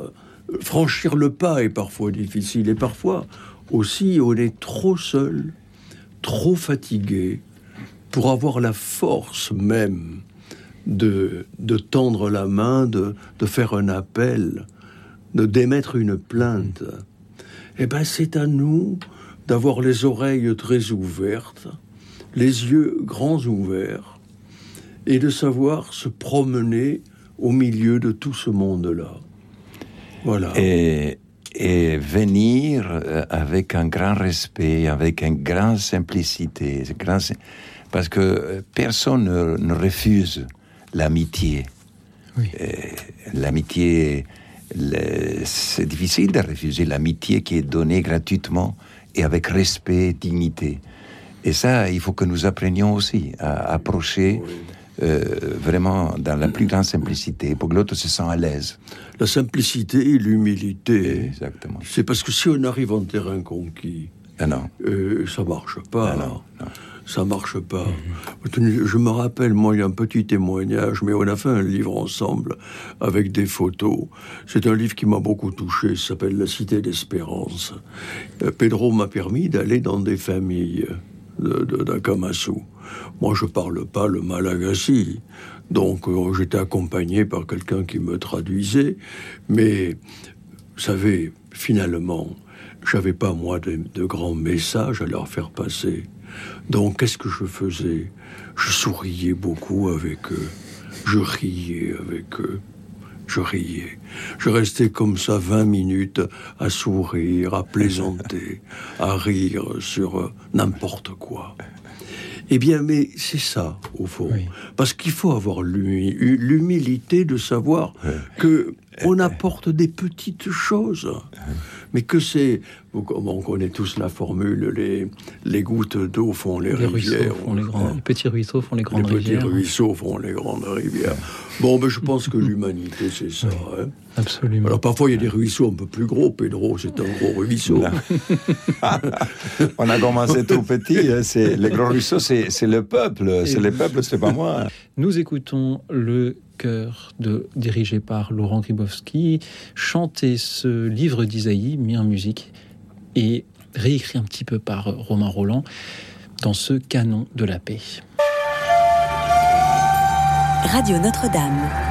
franchir le pas est parfois difficile, et parfois aussi on est trop seul, trop fatigué pour avoir la force même de, de tendre la main, de, de faire un appel, de d'émettre une plainte eh ben c'est à nous d'avoir les oreilles très ouvertes, les yeux grands ouverts, et de savoir se promener au milieu de tout ce monde-là. Voilà. Et, et, venir euh, avec un grand respect, avec une grande simplicité, parce que euh, personne ne, refuse l'amitié. Oui. Euh, l'amitié c'est difficile de refuser l'amitié qui est donnée gratuitement et avec respect, dignité. Et ça, il faut que nous apprenions aussi à approcher euh, vraiment dans la plus grande simplicité pour que l'autre se sente à l'aise. La simplicité et l'humilité. Exactement. C'est parce que si on arrive en terrain conquis, ah non. Euh, ça marche pas. Ah non ça marche pas. Je me rappelle, moi, il y a un petit témoignage, mais on a fait un livre ensemble avec des photos. C'est un livre qui m'a beaucoup touché, ça s'appelle La Cité d'Espérance. Euh, Pedro m'a permis d'aller dans des familles d'Akamasu. Moi, je parle pas le malagasy, donc euh, j'étais accompagné par quelqu'un qui me traduisait, mais, vous savez, finalement, j'avais pas, moi, de grands messages à leur faire passer. Donc, qu'est-ce que je faisais? Je souriais beaucoup avec eux. Je riais avec eux. Je riais. Je restais comme ça 20 minutes à sourire, à plaisanter, (laughs) à rire sur n'importe quoi. Eh bien, mais c'est ça, au fond. Parce qu'il faut avoir l'humilité de savoir que on apporte des petites choses mais que c'est. On connaît tous la formule les, les gouttes d'eau font les, rivières. Font les, grands, les, petits ruisseaux font les grandes rivières. Les petits ruisseaux font les grandes rivières. Bon, mais je pense que (laughs) l'humanité, c'est ça. Hein. Absolument. Alors parfois, il y a des ruisseaux un peu plus gros. Pedro, c'est un gros ruisseau. (laughs) On a commencé tout petit. Hein. C'est, les gros ruisseaux, c'est, c'est le peuple. C'est le peuple, c'est pas moi. Nous écoutons le de, dirigé par Laurent Gribowski, chanter ce livre d'Isaïe, mis en musique, et réécrit un petit peu par Romain Roland dans ce canon de la paix. Radio Notre-Dame.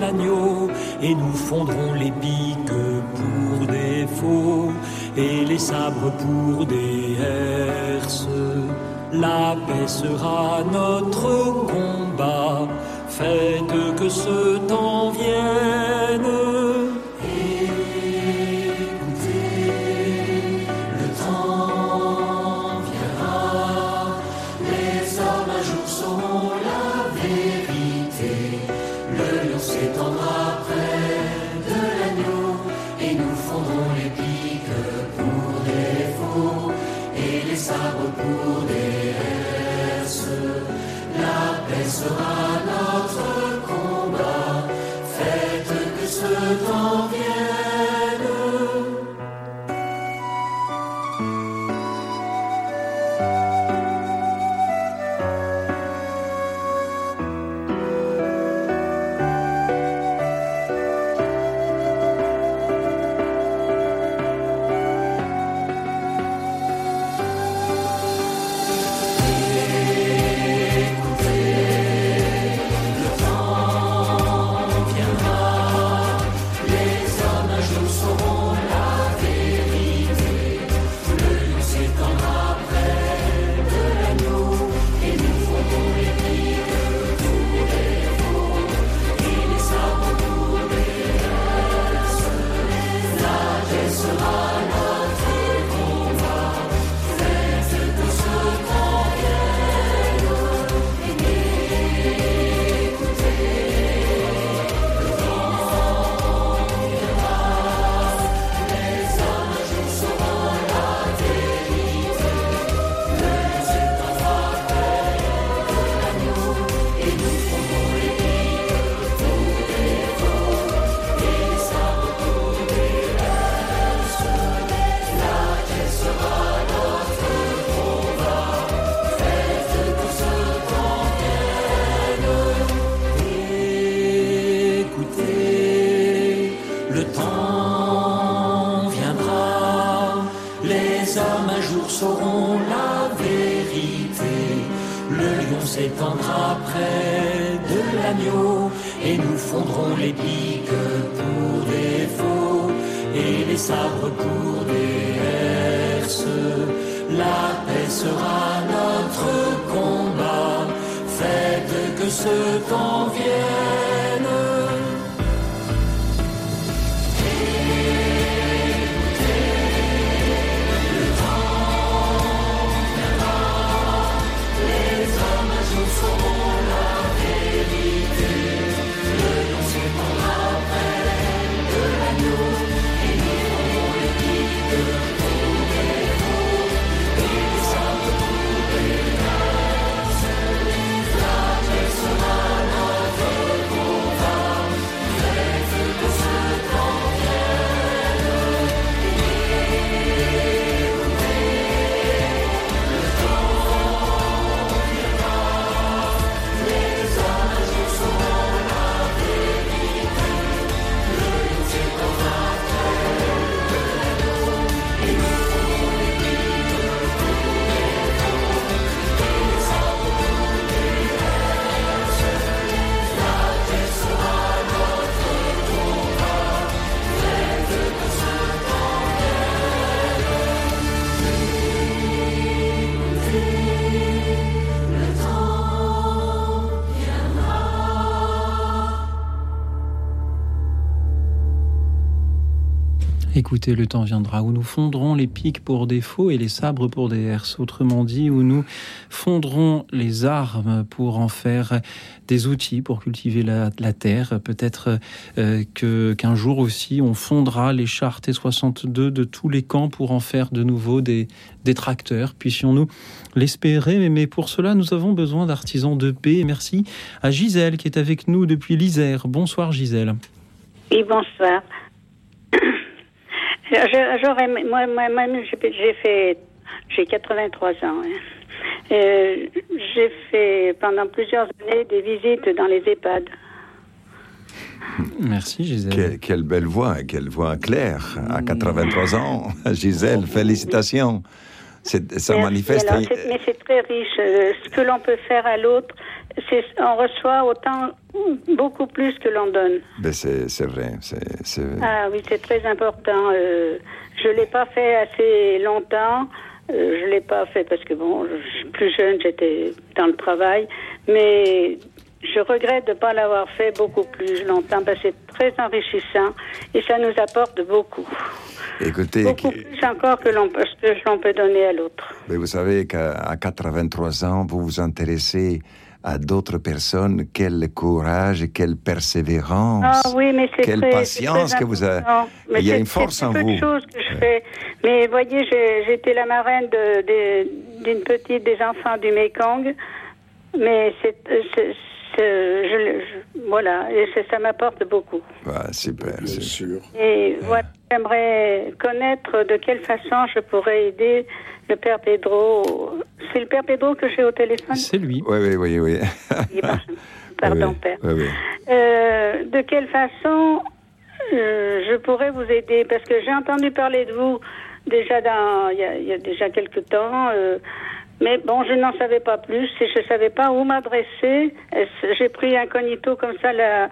L'agneau et nous fondrons les piques pour des faux et les sabres pour des herses. La paix sera notre combat. Faites que ce temps vienne. Le temps viendra où nous fondrons les pics pour des faux et les sabres pour des herses. Autrement dit, où nous fondrons les armes pour en faire des outils pour cultiver la, terre. Peut-être euh, qu'un jour aussi, on fondra les chars T62 de tous les camps pour en faire de nouveau des, des tracteurs. Puissions-nous l'espérer. Mais pour cela, nous avons besoin d'artisans de paix. Merci à Gisèle qui est avec nous depuis l'Isère. Bonsoir Gisèle. Oui, bonsoir. J'aurais, moi, moi-même, j'ai fait, j'ai 83 ans. Hein. Euh, j'ai fait pendant plusieurs années des visites dans les EHPAD. Merci Gisèle. Quelle, belle voix, quelle voix claire à 83 ans. (laughs) Gisèle, félicitations. c'est- ça Merci. manifeste. Alors, c'est- mais c'est très riche. Euh, Ce que l'on peut faire à l'autre, c'est on reçoit autant, (laughs) beaucoup plus que l'on donne. Ben, c'est c'est vrai. c'est- c'est- Ah oui, c'est très important. Euh, je l'ai pas fait assez longtemps. Euh, je l'ai pas fait parce que bon, je plus jeune, j'étais dans le travail, mais je regrette de ne pas l'avoir fait beaucoup plus longtemps parce que c'est très enrichissant et ça nous apporte beaucoup. Écoutez, Beaucoup plus encore que l'on peut, que l'on peut donner à l'autre. mais vous savez qu'à à 83 ans, vous vous intéressez à d'autres personnes. Quel courage et quelle persévérance. Ah oui, mais c'est Quelle très, patience c'est très que vous avez. Il y a c'est- une force c'est en vous. que je fais. Mais voyez, j'étais la marraine de- de- d'une petite des enfants du Mekong. Mais c'est, c'est- c'est- je- je- voilà, et c'est- ça m'apporte beaucoup. Ah, super. Bien sûr. Et voilà, j'aimerais connaître de quelle façon je pourrais aider le père Pedro. C'est le père Pedro que j'ai au téléphone. C'est lui. Oui, oui, oui, oui. Pardon, (laughs) Pardon, Oui, père. oui, oui. Euh, de quelle façon euh, je pourrais vous aider? Parce que j'ai entendu parler de vous déjà dans, il y a, il y a déjà quelque temps. euh, mais bon, je n'en savais pas plus et je ne savais pas où m'adresser. J'ai pris incognito comme ça la,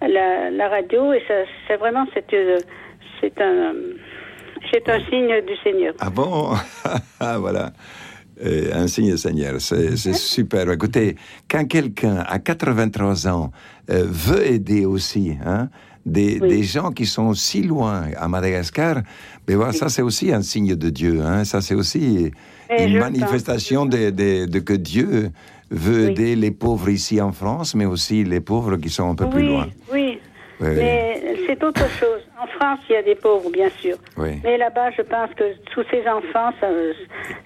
la, la radio et ça, c'est vraiment c'est, euh, c'est un c'est un signe du Seigneur. Ah bon? (laughs) Ah, voilà. Euh, un signe Seigneur, c'est super. Écoutez, quand quelqu'un à 83 ans euh, veut aider aussi hein, des, des gens qui sont si loin à Madagascar, ben voilà, ça c'est aussi un signe de Dieu. Hein, ça c'est aussi Et une manifestation de, de- de que Dieu veut Oui. aider les pauvres ici en France, mais aussi les pauvres qui sont un peu plus oui, loin. oui. Oui. Mais c'est autre chose. En France, il y a des pauvres, bien sûr. Oui. Mais là-bas, je pense que tous ces enfants, ça,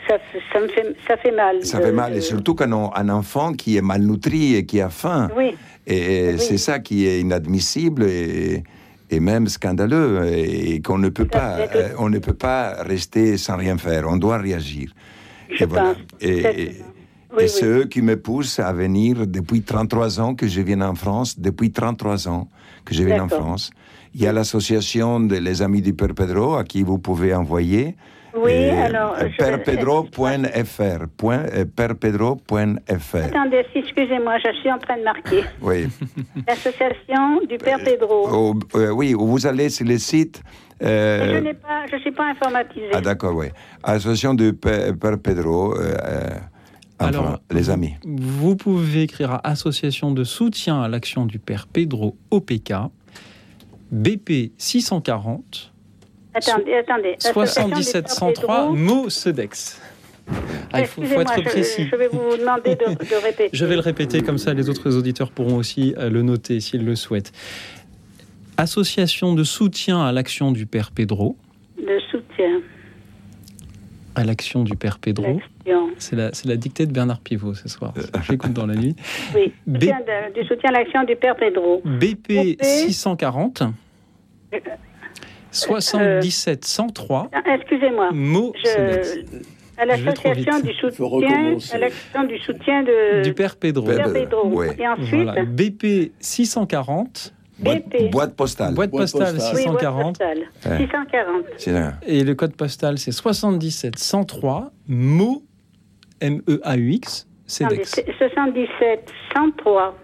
ça, ça me fait, ça fait mal. Ça de- fait mal, et surtout quand on- un enfant qui est malnutri et qui a faim. Oui. Et c'est ça qui est inadmissible et, et même scandaleux et qu'on ne peut pas, euh, on ne peut pas rester sans rien faire. On doit réagir. Je et voilà. pense, Et, et- et c'est oui. eux qui me poussent à venir depuis 33 ans que je viens en France, depuis 33 ans que je viens en. France. Il y a l'association des Amis du Père Pedro à qui vous pouvez envoyer. Oui, Et, alors, euh, je- perpedro.fr. point, euh, perpedro.fr. Attendez, excusez-moi, je suis en train de marquer. Oui. L'association du Père Pedro. Au- euh, oui, où vous allez sur le site. euh, Je je suis pas informatisée. ah, d'accord, oui. Association du Père, Père Pedro. Enfin, Alors, les amis. Vous pouvez écrire à Association de soutien à l'action du Père Pedro OPK, BP 640 Attendez, attendez. L'association du 77 Père 103 Pedro. mot Sedex. Ah, il faut, être je- précis. Je, vais vous demander de, de répéter. (laughs) Je vais le répéter comme ça, les autres auditeurs pourront aussi euh, le noter s'ils le souhaitent. Association de soutien à l'action du Père Pedro. De soutien. À l'action du Père Pedro. C'est la, c'est la dictée de Bernard Pivot ce soir. Euh. J'écoute dans la nuit. (laughs) Oui, B- de- du soutien à l'action du Père Pedro. BP BP. 640 77 103 Ah, Excusez-moi. mot Je- à Je vais trop l'association vite. du soutien, à l'action du soutien de du Père Pedro. Père Pedro, oui. Et ensuite, Voilà. BP 640 Boîte, postale. boîte Boîte postale postale. oui, boîte 640 postale. Ouais. 640. C'est ça. et le code postal c'est 77 103 mot M E A U X Cedex. 77 103.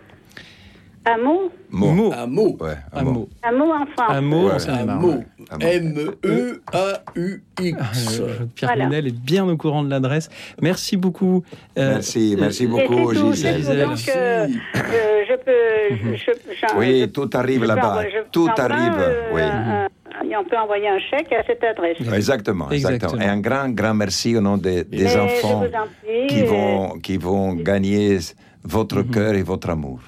Hameau Mot. Mot. Un mot. Ouais, un Un mot. Un mot Ouais. en Un mot. Un mot. M-E-A-U-X. Euh, Pierre Voilà. Lunel est bien au courant de l'adresse. Merci beaucoup. euh, Merci, merci beaucoup, Gisèle. Donc, euh, euh, je peux. Je- je- Oui, je- tout arrive là-bas. Tout arrive, oui. un- un- et on peut envoyer un chèque à cette adresse. Exactement, exactement, Exactement. Et un grand, grand merci au nom des, des enfants en prie, qui et- vont, qui vont gagner votre cœur et votre amour.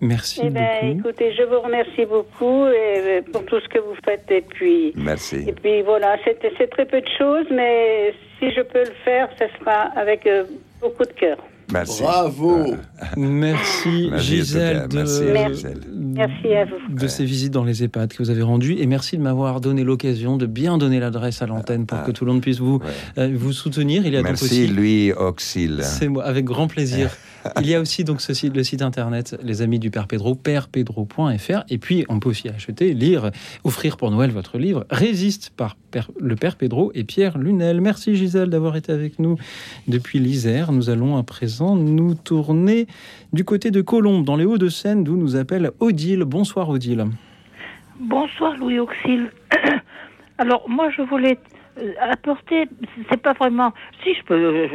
Merci Eh bien, beaucoup. écoutez, je vous remercie beaucoup et, euh, pour tout ce que vous faites. Et puis, Merci. et puis voilà, c'est c'est très peu de choses, mais si je peux le faire, ce sera avec euh, beaucoup de cœur. Merci. Bravo. (laughs) Merci, Merci, Gisèle de, cas. Merci, Gisèle. Merci à vous. de ces visites dans les EHPAD que vous avez rendues et merci de m'avoir donné l'occasion de bien donner l'adresse à l'antenne pour que tout le monde puisse vous, euh, vous soutenir. Il y a donc Merci, aussi... lui, Auxil. C'est moi, avec grand plaisir. (laughs) Il y a aussi donc le site internet Les Amis du Père Pedro, pèrepedro.fr. Et puis, on peut aussi acheter, lire, offrir pour Noël votre livre Résiste par le Père Pedro et Pierre Lunel. Merci Gisèle d'avoir été avec nous depuis l'Isère. Nous allons à présent nous tourner du côté de Colombes, dans les Hauts-de-Seine, d'où nous appelle Odile. Bonsoir Odile. Bonsoir Louis Auxil. (clears throat) Alors moi je voulais apporter, c'est pas vraiment, si je peux,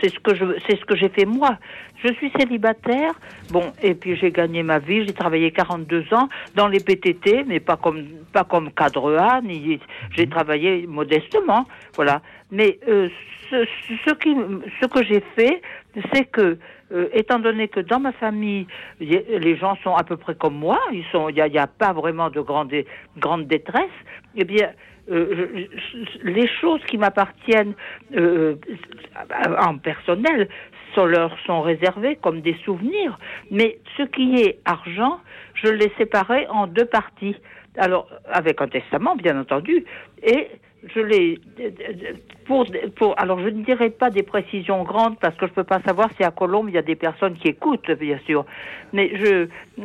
c'est ce que je, c'est ce que j'ai fait moi. Je suis célibataire, bon, et puis j'ai gagné ma vie. J'ai travaillé 42 ans dans les PTT, mais pas comme pas comme cadre A, ni j'ai travaillé modestement, voilà. Mais euh, ce, ce qui, ce que j'ai fait, c'est que euh, étant donné que dans ma famille, les gens sont à peu près comme moi, ils sont, il n'y a, a pas vraiment de grande, grande détresse, eh bien, euh, je- les choses qui m'appartiennent euh, en personnel sont, leur sont réservées comme des souvenirs, mais ce qui est argent, je l'ai séparé en deux parties. Alors, avec un testament, bien entendu, et je l'ai pour, pour alors je ne dirais pas des précisions grandes parce que je peux pas savoir si à Colombe il y a des personnes qui écoutent bien sûr mais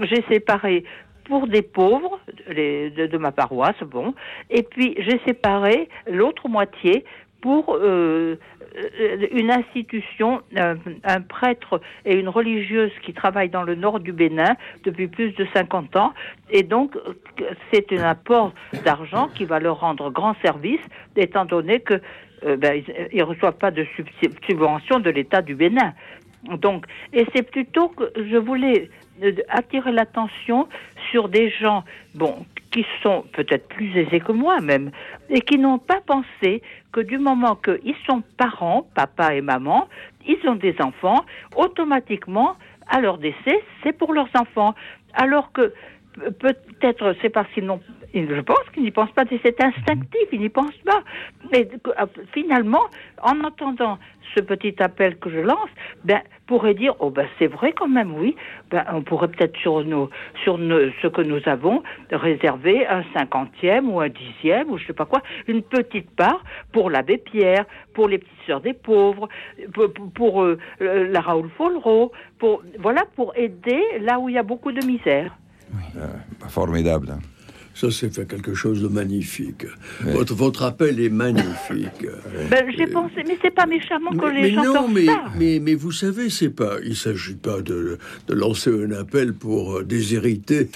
j'ai séparé pour des pauvres de, ma paroisse bon et puis j'ai séparé l'autre moitié pour euh, euh, une institution, un, un prêtre et une religieuse qui travaillent dans le nord du Bénin depuis plus de 50 ans. Et donc, c'est un apport d'argent qui va leur rendre grand service, étant donné que euh, ben, ils ne reçoivent pas de sub- subvention de l'État du Bénin. Donc, et c'est plutôt que je voulais euh, attirer l'attention sur des gens, bon, qui sont peut-être plus aisés que moi même, et qui n'ont pas pensé que du moment qu'ils sont parents, papa et maman, ils ont des enfants, automatiquement, à leur décès, c'est pour leurs enfants. Alors que peut-être c'est parce qu'ils n'ont je pense qu'ils n'y pensent pas, c'est instinctif, ils n'y pensent pas. Que, euh, finalement, en entendant ce petit appel que je lance, ben, pourrait dire, oh ben c'est vrai quand même, oui, ben, on pourrait peut-être sur nos, sur nos, ce que nous avons réserver un cinquantième ou un dixième ou je sais pas quoi, une petite part pour l'abbé Pierre, pour les petites sœurs des pauvres, pour, pour, pour, euh, euh, la Raoul Follereau, pour, voilà, pour aider là où il y a beaucoup de misère. Formidable. Ça, c'est fait quelque chose de magnifique. Votre, votre appel est magnifique. Ben, j'ai pensé, mais c'est pas méchamment que les mais gens non, pensent mais, ça. mais, mais vous savez, c'est pas, il s'agit pas de, de lancer un appel pour euh, déshériter.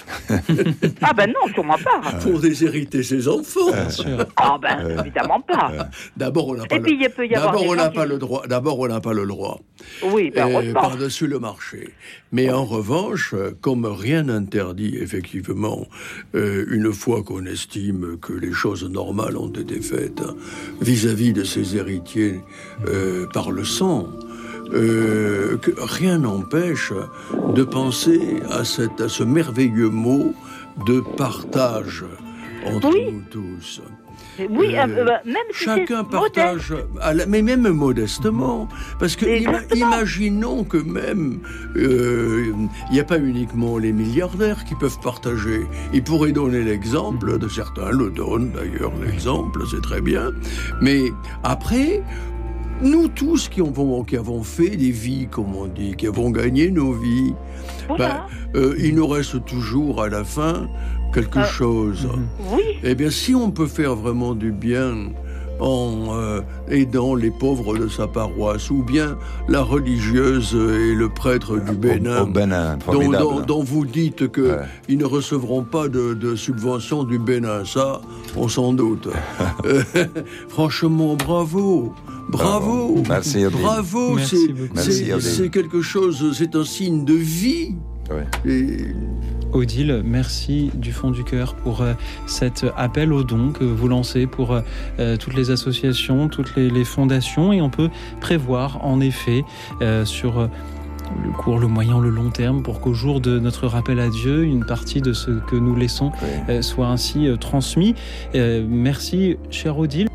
Ah ben non, sûrement pas. (laughs) pour déshériter ses enfants. (laughs) Ah ben évidemment pas. D'abord, on n'a pas, Et puis, il le, peut y avoir d'abord, des on qui- pas le droit. D'abord, on n'a pas le droit. Oui, ben Euh, par-dessus le marché. Mais en revanche, euh, comme rien n'interdit effectivement, euh, une fois qu'on estime que les choses normales ont été faites hein, vis-à-vis de ses héritiers euh, par le sang, euh, que rien n'empêche de penser à, cette, à ce merveilleux mot de partage entre Oui. nous tous. Oui, Euh, euh, euh, même si Chacun partage, à la- mais même modestement, parce que ima- imaginons que même euh, il n'y a pas uniquement les milliardaires qui peuvent partager. Ils pourraient donner l'exemple, de certains le donnent d'ailleurs l'exemple, c'est très bien. Mais après, nous tous qui avons, qui avons fait des vies, comme on dit, qui avons gagné nos vies, ben, euh, il nous reste toujours à la fin quelque chose. Oui. Eh bien, si on peut faire vraiment du bien en euh, aidant les pauvres de sa paroisse, ou bien la religieuse et le prêtre du Bénin, au Bénin, dont, formidable. dont- dont vous dites qu'ils ne recevront pas de, de subvention du Bénin, ça, on s'en doute. (laughs) (laughs) Franchement, bravo. Bravo, Merci, Odile. bravo, Merci Odile. c'est quelque chose, c'est un signe de vie. Et Odile, merci du fond du cœur pour euh, cet appel aux dons que vous lancez pour euh, euh, toutes les associations, toutes les, les fondations. Et on peut prévoir en effet euh, sur le court, le moyen, le long terme pour qu'au jour de notre rappel à Dieu, une partie de ce que nous laissons soit ainsi transmis. Euh, merci, cher Odile.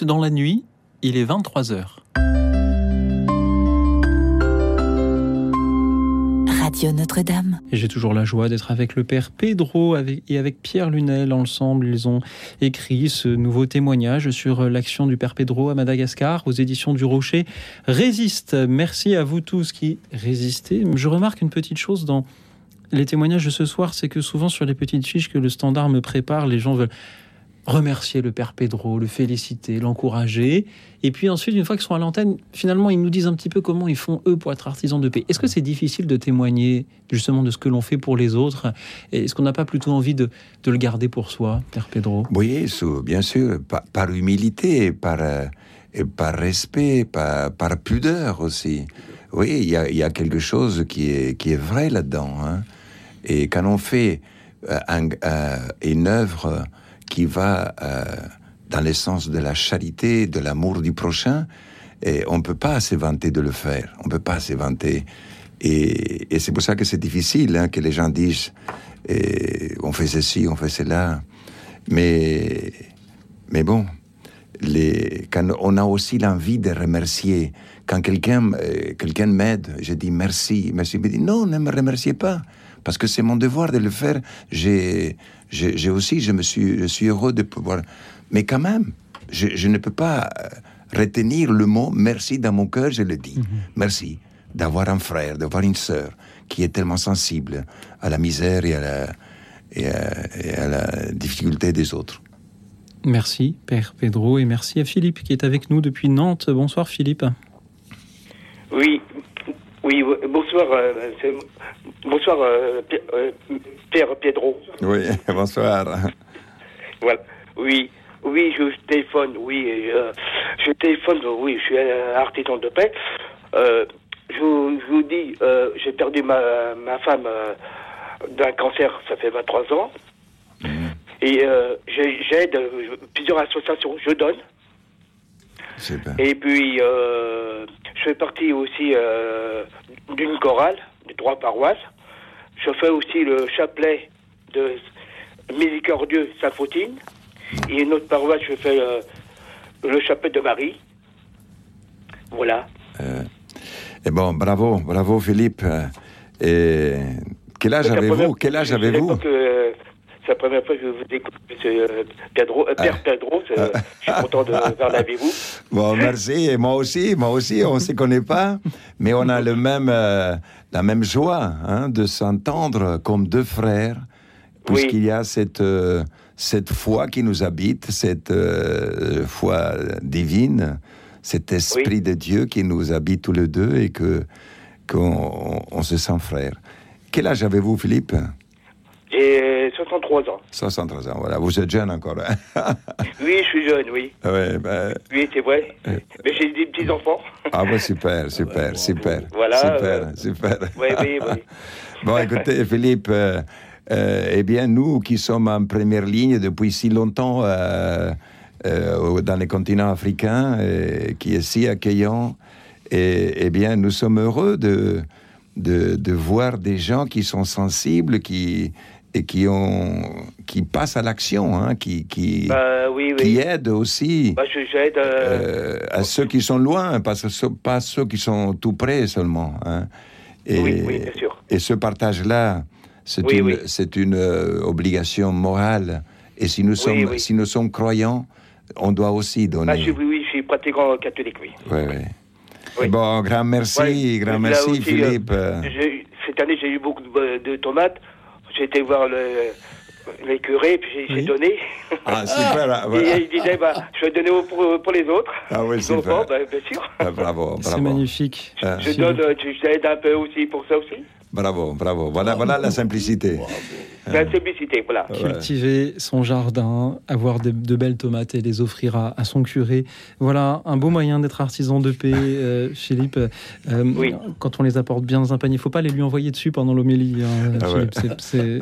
Écoute dans la nuit, il est 23 heures. Radio Notre-Dame. Et j'ai toujours la joie d'être avec le père Pedro et avec Pierre Lunel. Ensemble, ils ont écrit ce nouveau témoignage sur l'action du père Pedro à Madagascar aux éditions du Rocher. Résiste. Merci à vous tous qui résistez. Je remarque une petite chose dans les témoignages de ce soir, c'est que souvent sur les petites fiches que le standard me prépare, les gens veulent remercier le père Pedro, le féliciter, l'encourager. Et puis ensuite, une fois qu'ils sont à l'antenne, finalement, ils nous disent un petit peu comment ils font eux pour être artisans de paix. Est-ce que c'est difficile de témoigner justement de ce que l'on fait pour les autres? Est-ce qu'on n'a pas plutôt envie de, le garder pour soi, père Pedro? Oui, bien sûr, par, humilité, par, euh, par respect, par, par, pudeur aussi. Oui, il y a, quelque chose qui est, qui est vrai là-dedans. Hein. Et quand on fait euh, euh, une œuvre qui va euh, dans l'essence de la charité, de l'amour du prochain, et on ne peut pas s'éventer de le faire. On ne peut pas s'éventer. Et, et c'est pour ça que c'est difficile hein, que les gens disent et on fait ceci, on fait cela. Mais, mais bon, les, quand on a aussi l'envie de remercier, quand quelqu'un euh, m'aide, je dis merci, merci, il me dit non, ne me remerciez pas, parce que c'est mon devoir de le faire. J'ai j'ai aussi, je me suis, je suis heureux de pouvoir. Mais quand même, je, ne peux pas euh, retenir le mot merci dans mon cœur, je le dis. Mhm. Merci d'avoir un frère, d'avoir une sœur qui est tellement sensible à la misère et à la, et à, la difficulté des autres. Merci, Père Pedro, et merci à Philippe qui est avec nous depuis Nantes. Bonsoir, Philippe. Oui, oui, bonsoir. Euh, bonsoir, euh, Père Pedro. Oui, (laughs) bonsoir. Voilà. Oui, oui, je téléphone, oui, euh, je téléphone, oui, je suis un artisan de paix. Euh, je, vous dis, euh, j'ai perdu ma, ma femme d'un cancer, ça fait 23 ans. Mhm. Et j'aide plusieurs associations, je donne. Et puis, je fais partie aussi d'une chorale de trois paroisses. Je fais aussi le chapelet de Miséricordieux Saint-Fautine. Et une autre paroisse, je fais euh, le chapelet de Marie. Voilà. Euh, et bon, bravo, bravo Philippe. Et quel âge avez-vous? Quel âge avez-vous? C'est la première fois que je vous écoute, euh, Pedro, euh, Père ah. Pedro. je suis content de faire avec vous. Bon, merci. Et moi aussi, moi aussi, on ne se connaît pas, mais on a le même, euh, la même joie hein, de s'entendre comme deux frères, puisqu'il y a cette, cette foi qui nous habite, cette foi divine, cet esprit de Dieu qui nous habite tous les deux et que qu'on on se sent frères. Quel âge avez-vous, Philippe? J'ai 63 ans. 63 ans, voilà. Vous êtes jeune encore. Hein (laughs) oui, je suis jeune, oui. Ouais, ben... Oui, c'est vrai. Mais j'ai des petits-enfants. ah, bah super, super, super. Voilà. Super, euh... super. Oui, oui, oui. (laughs) bon, écoutez, Philippe, euh, euh, eh bien, nous qui sommes en première ligne depuis si longtemps euh, dans les continents africains, qui est si accueillant, et, eh bien, nous sommes heureux de, de, de voir des gens qui sont sensibles, qui et qui ont qui passent à l'action, hein, qui qui, bah, qui aident aussi bah, euh, euh, à ceux qui sont loin, pas, pas ceux qui sont tout près seulement. Hein. Et, oui, oui, bien sûr. Et ce partage-là, c'est une, c'est une euh, obligation morale. Et si nous sommes si nous sommes croyants, on doit aussi donner. Bah, oui, oui, je suis pratiquant catholique, oui. Oui, oui. Bon, grand merci, grand merci, Philippe. cette année, j'ai eu beaucoup de tomates. J'ai été voir le, les curés, puis j'ai donné. Ah, super. (laughs) Et il disait, bah, je vais donner pour, pour les autres. Ah oui, super. bah, bien sûr. Ah, bravo, bravo. C'est magnifique. Je donne, j'aide un peu aussi pour ça aussi. Bravo, bravo. Voilà, voilà la simplicité. La simplicité, voilà. Cultiver son jardin, avoir de, belles tomates et les offrir à, son curé. Voilà un beau moyen d'être artisan de paix, euh, Philippe. Euh, quand on les apporte bien dans un panier, il ne faut pas les lui envoyer dessus pendant l'homélie, hein, ah.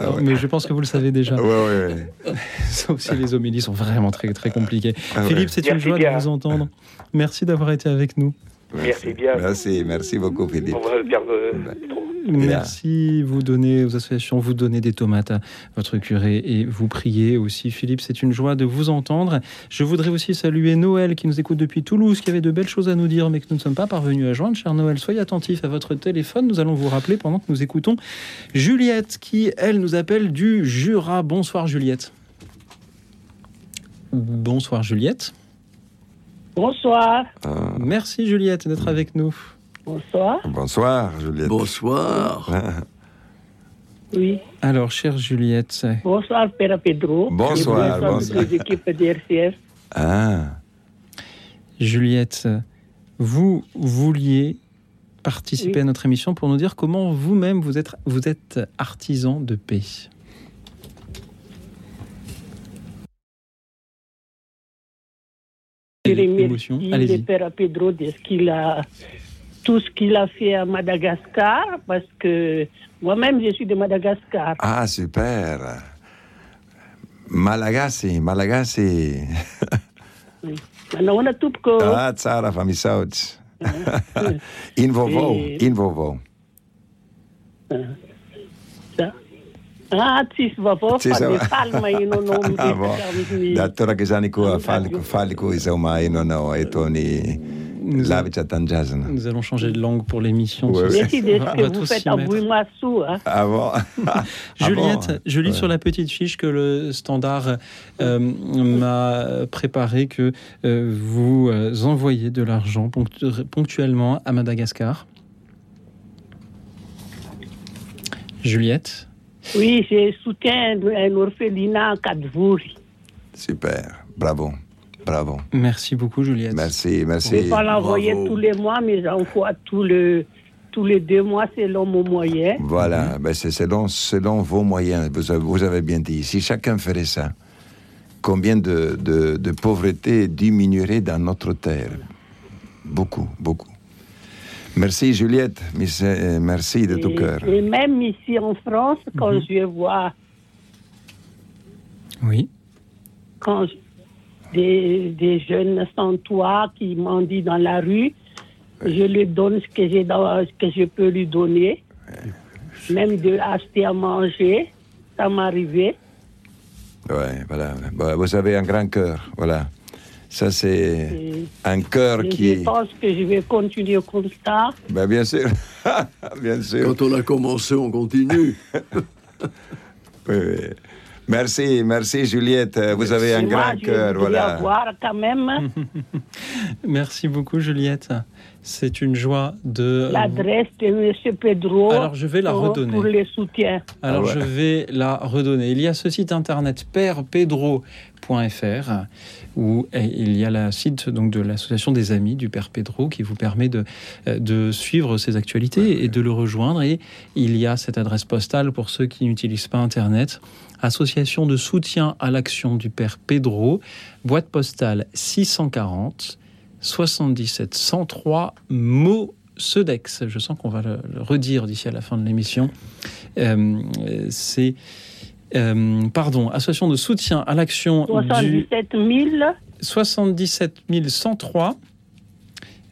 Ah mais je pense que vous le savez déjà. (laughs) Sauf si les homélies sont vraiment très, très compliquées. Ah Philippe, c'est une joie de vous entendre. Merci d'avoir été avec nous. Merci bien. Merci, merci beaucoup, Philippe. Au revoir, Merci, vous donnez aux associations, vous donnez des tomates à votre curé et vous priez aussi. Philippe, c'est une joie de vous entendre. Je voudrais aussi saluer Noël qui nous écoute depuis Toulouse, qui avait de belles choses à nous dire, mais que nous ne sommes pas parvenus à joindre. Cher Noël, soyez attentif à votre téléphone. Nous allons vous rappeler pendant que nous écoutons Juliette, qui, elle, nous appelle du Jura. Bonsoir, Juliette. Bonsoir, Juliette. Bonsoir. Merci, Juliette, d'être avec nous. Bonsoir. Bonsoir, Juliette. Bonsoir. (laughs) Oui. Alors, chère Juliette. Bonsoir, Père Pedro. Bonsoir, Et bonsoir, bonsoir. toutes les équipes d'RCF. Ah, Juliette, vous vouliez participer Oui. à notre émission pour nous dire comment vous-même vous êtes, vous êtes artisan de paix. Je Émotion. remercie le Allez-y. Père Pedro de ce qu'il a, tout ce qu'il a fait à Madagascar, parce que moi-même, je suis de Madagascar. ah, super. Malagasy, Malagasy. Maintenant, on a tout que... Ah, tsara van Misouts. (laughs) In Vovo, Et- in Vovo. Ah, tis vavo, Tis fa de vavo. palma in ono Ah, bon. Datora kizani kuwa faliko faliko isauma ino no Nous allons changer de langue pour l'émission. Ouais, soir. ce que vous faites à mettre. Bouimassou. Hein. Avant. (laughs) Juliette, je lis Ouais. sur la petite fiche que le standard euh, m'a préparé que euh, vous euh, envoyez de l'argent ponctu- ponctuellement à Madagascar. Juliette, Oui, je soutiens un orphelinat à Cadvouri. Super, bravo, bravo. merci beaucoup Juliette. Merci, Je ne merci. vais pas l'envoyer tous les mois, mais j'envoie tous les, tous les deux mois selon mon moyen. Voilà, ben c'est selon, selon vos moyens, vous avez, vous avez bien dit. Si chacun ferait ça, combien de, de, de pauvreté diminuerait dans notre terre? Beaucoup, beaucoup. Merci Juliette, mais- euh, merci de tout cœur. Et même ici en France, quand Mhm. je vois Oui. quand je- des, des jeunes sans toit qui mendient dans la rue, je lui donne ce que, j'ai dans- ce que je peux lui donner. Même de acheter à manger, ça m'arrivait. Ouais, voilà. Bon, vous avez un grand cœur, voilà. Ça, c'est un cœur qui je pense que je vais continuer comme ça. Ben, bien sûr, (laughs) bien sûr. Quand on a commencé, on continue. (laughs) Oui, oui. Merci, merci Juliette. Vous avez un grand je cœur, voilà. avoir quand même (laughs) Merci beaucoup Juliette. C'est une joie de... l'adresse de M. Pedro Alors, je vais la pour, redonner. pour les soutiens. Alors Ah ouais. je vais la redonner. Il y a ce site internet perpedro.fr où il y a la site donc de l'association des amis du Père Pedro qui vous permet de, euh, de suivre ses actualités et de le rejoindre. Et il y a cette adresse postale pour ceux qui n'utilisent pas internet. Association de soutien à l'action du Père Pedro, boîte postale 640 77 103 mots Sedex. Je sens qu'on va le, le redire d'ici à la fin de l'émission. Euh, c'est euh, pardon, association de soutien à l'action du 77 000 77 103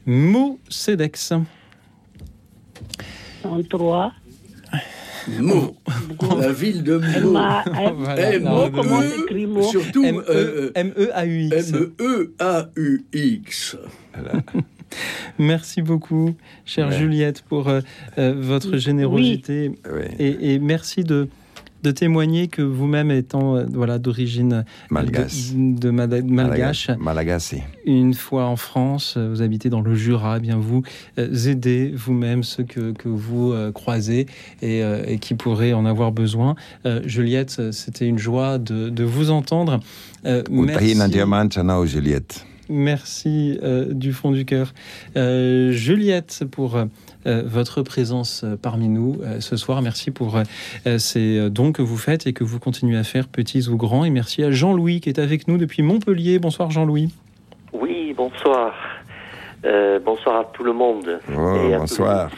Mo Cedex. 103. Meaux. La ville de Meaux. Meaux, redonner. comment Meaux Surtout M-E-A-U-X. M-E-A-U-X. Merci beaucoup, chère Ouais. Juliette, pour euh, euh, votre générosité. Oui. Et, et merci de, de témoigner que vous-même étant euh, voilà, d'origine euh, Malgache. de, de Mada- malgache, Malagasy. une fois en France, euh, vous habitez dans le Jura, eh bien vous aidez vous-même ceux que, que vous croisez et, et qui pourraient en avoir besoin. Juliette, c'était une joie de, de vous entendre. Merci, Juliette. Merci euh, du fond du cœur. Euh, Juliette, pour euh, votre présence parmi nous euh, ce soir. Merci pour ces dons que vous faites et que vous continuez à faire, petits ou grands. Et merci à Jean-Louis qui est avec nous depuis Montpellier. Bonsoir Jean-Louis. Oui, bonsoir. Euh, bonsoir à tout le monde. Oh, et à tous les bonsoir.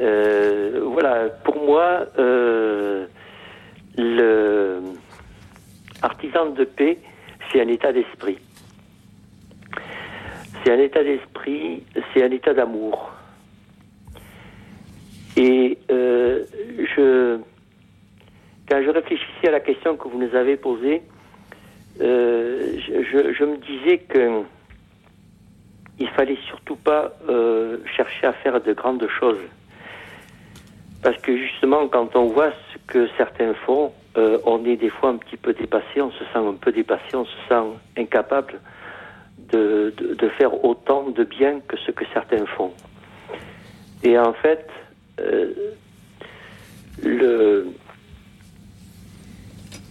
Euh, voilà, pour moi, euh, le artisan de paix, c'est un état d'esprit. C'est un état d'esprit, c'est un état d'amour. Et euh, je, quand je réfléchissais à la question que vous nous avez posée, euh, je, me disais que il fallait surtout pas euh, chercher à faire de grandes choses. Parce que justement, quand on voit ce que certains font, on est des fois un petit peu dépassé, on se sent un peu dépassé, on se sent incapable de, de, faire autant de bien que ce que certains font. Et en fait, euh, le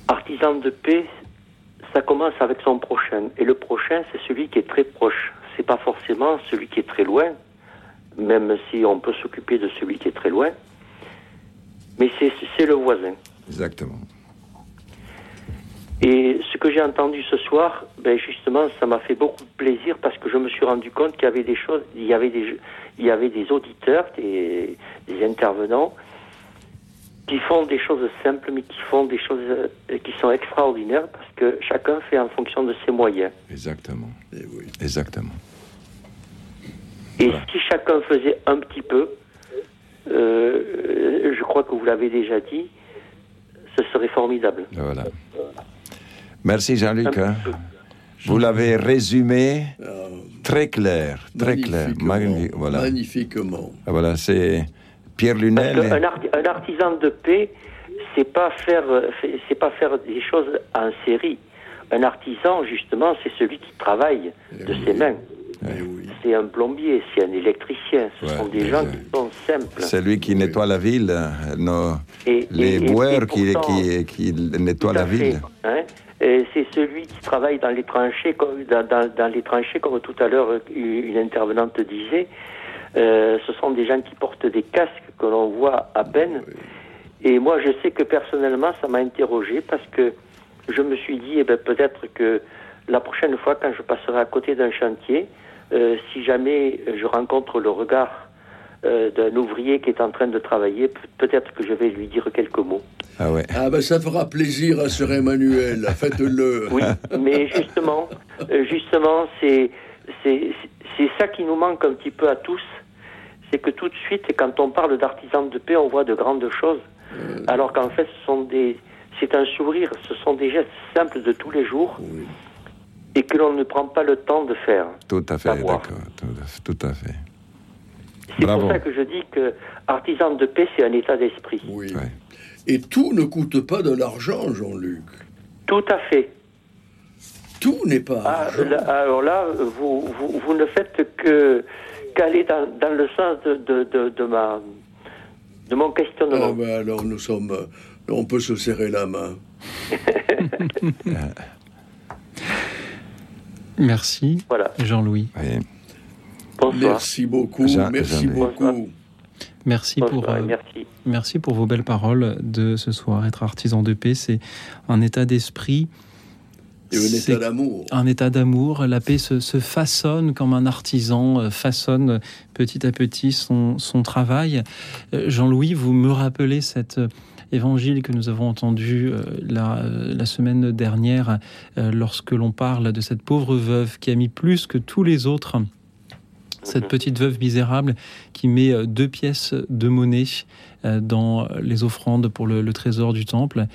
artisan de paix, ça commence avec son prochain. Et le prochain, c'est celui qui est très proche. C'est pas forcément celui qui est très loin, même si on peut s'occuper de celui qui est très loin. Mais c'est le voisin. Exactement. Et ce que j'ai entendu ce soir, ben justement, ça m'a fait beaucoup de plaisir parce que je me suis rendu compte qu'il y avait des choses, il y avait des, il y avait des auditeurs, des, des intervenants qui font des choses simples, mais qui font des choses euh, qui sont extraordinaires parce que chacun fait en fonction de ses moyens. Exactement. Exactement. Et si chacun faisait un petit peu, euh, je crois que vous l'avez déjà dit, ce serait formidable. Voilà. Merci Jean-Luc. hein. Vous l'avez résumé très clair, très clair. Magnifique. Voilà. Magnifiquement. Ah, Voilà, c'est Pierre Lunel. arti- un artisan de paix, c'est pas faire, euh, c'est- pas faire des choses en série. Un artisan, justement, c'est celui qui travaille de ses mains. C'est un plombier, c'est un électricien. Ce sont des gens qui sont simples. C'est lui qui nettoie la ville, euh, nos- Et- les et- boueurs et qui, pourtant- qui, qui nettoient la ville. hein. C'est celui qui travaille dans les tranchées, comme, dans, dans- dans les tranchées, comme tout à l'heure euh, une intervenante disait. Euh, ce sont des gens qui portent des casques que l'on voit à peine. Et moi, je sais que personnellement, ça m'a interrogé parce que je me suis dit, eh ben, peut-être que la prochaine fois, quand je passerai à côté d'un chantier, euh, si jamais je rencontre le regard euh, d'un ouvrier qui est en train de travailler, pe- peut-être que je vais lui dire quelques mots. Ah ouais. Ah ben ça fera plaisir à Sœur Emmanuel, (laughs) faites-le. Oui, mais justement, euh, justement, c'est c'est c'est ça qui nous manque un petit peu à tous, c'est que tout de suite, quand on parle d'artisans de paix, on voit de grandes choses, alors qu'en fait, ce sont des c'est un sourire, ce sont des gestes simples de tous les jours et que l'on ne prend pas le temps de faire. Tout à fait, d'accord. Tout à fait. C'est pour ça que je dis que artisan de paix, c'est un état d'esprit. Oui. Et tout ne coûte pas de l'argent, Jean-Luc. Tout à fait. Tout n'est pas. Ah, là, alors là, vous, vous, vous ne faites que qu'aller dans, dans le sens de, de, de, de ma de mon questionnement. Ah ben alors nous sommes. On peut se serrer la main. (laughs) Merci, Voilà. Jean-Louis. Bonsoir. Merci beaucoup, Jean- merci beaucoup. Merci pour, Bonsoir euh, merci. merci pour vos belles paroles de ce soir. Être artisan de paix, c'est un état d'esprit. Et un C'est état d'amour. Un état d'amour. La paix se, se façonne comme un artisan euh, façonne petit à petit son, son travail. Euh, Jean-Louis, vous me rappelez cet évangile que nous avons entendu la, la semaine dernière lorsque l'on parle de cette pauvre veuve qui a mis plus que tous les autres cette petite veuve misérable qui met euh, deux pièces de monnaie euh, dans les offrandes pour le, le trésor du temple.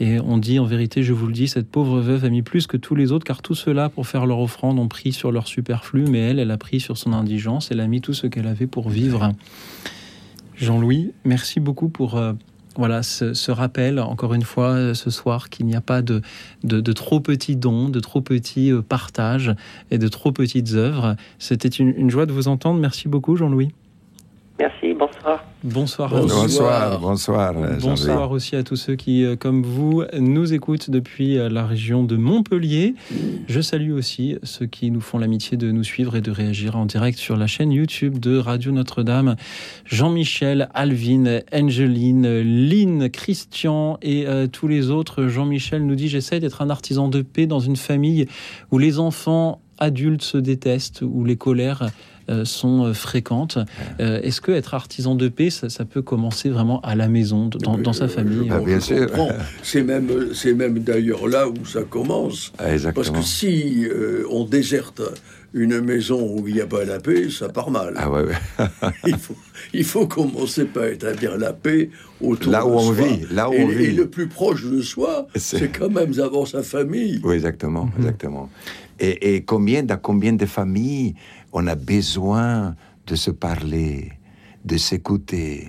Et on dit en vérité, je vous le dis, cette pauvre veuve a mis plus que tous les autres, car tous ceux-là, pour faire leur offrande, ont pris sur leur superflu, mais elle, elle a pris sur son indigence, elle a mis tout ce qu'elle avait pour vivre. Jean-Louis, merci beaucoup pour euh, voilà ce, ce rappel, encore une fois, euh, ce soir, qu'il n'y a pas de, de, trop petits dons, de trop petits euh, partages et de trop petites œuvres. C'était une joie de vous entendre. Merci beaucoup, Jean-Louis. Merci, bonsoir. Bonsoir. à Bonsoir, tous. bonsoir, euh. Bonsoir aussi à tous ceux qui, euh, comme vous, nous écoutent depuis euh, la région de Montpellier. Je salue aussi ceux qui nous font l'amitié de nous suivre et de réagir en direct sur la chaîne YouTube de Radio Notre-Dame. Jean-Michel, Alvin, Angeline, Lynn, Christian et euh, tous les autres. Jean-Michel nous dit J'essaie d'être un artisan de paix dans une famille où les enfants adultes se détestent, où les colères sont euh, fréquentes. Euh, Est-ce que être artisan de paix, ça, ça peut commencer vraiment à la maison, dans, dans sa famille Ah, bien sûr. (laughs) C'est même, c'est même d'ailleurs là où ça commence. Ah, exactement. Parce que si euh, on déserte une maison où il n'y a pas la paix, ça part mal. Ah ouais, ouais. (laughs) il, faut, il faut commencer par établir la paix autour Là de où on soi. vit, là où et, on et vit. le plus proche de soi, (laughs) C'est- c'est quand même d'abord sa famille. Oui, exactement, exactement. Et, et combien, dans combien de familles on a besoin de se parler, de s'écouter,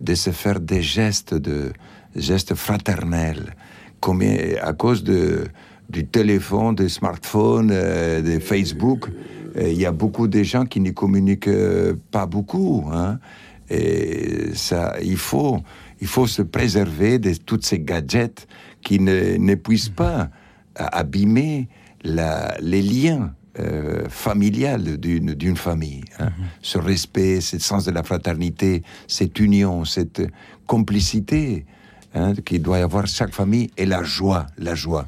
de se faire des gestes de gestes fraternels. À cause du téléphone, des smartphones, euh, de Facebook, euh, il y a beaucoup de gens qui ne communiquent euh, pas beaucoup. Hein. Et ça, il faut, il faut se préserver de tous ces gadgets qui ne, ne puissent pas a- abîmer les liens euh, familiales d'une famille. hein. Ce respect, ce sens de la fraternité, cette union, cette complicité hein, qu'il doit y avoir chaque famille et la joie, la joie.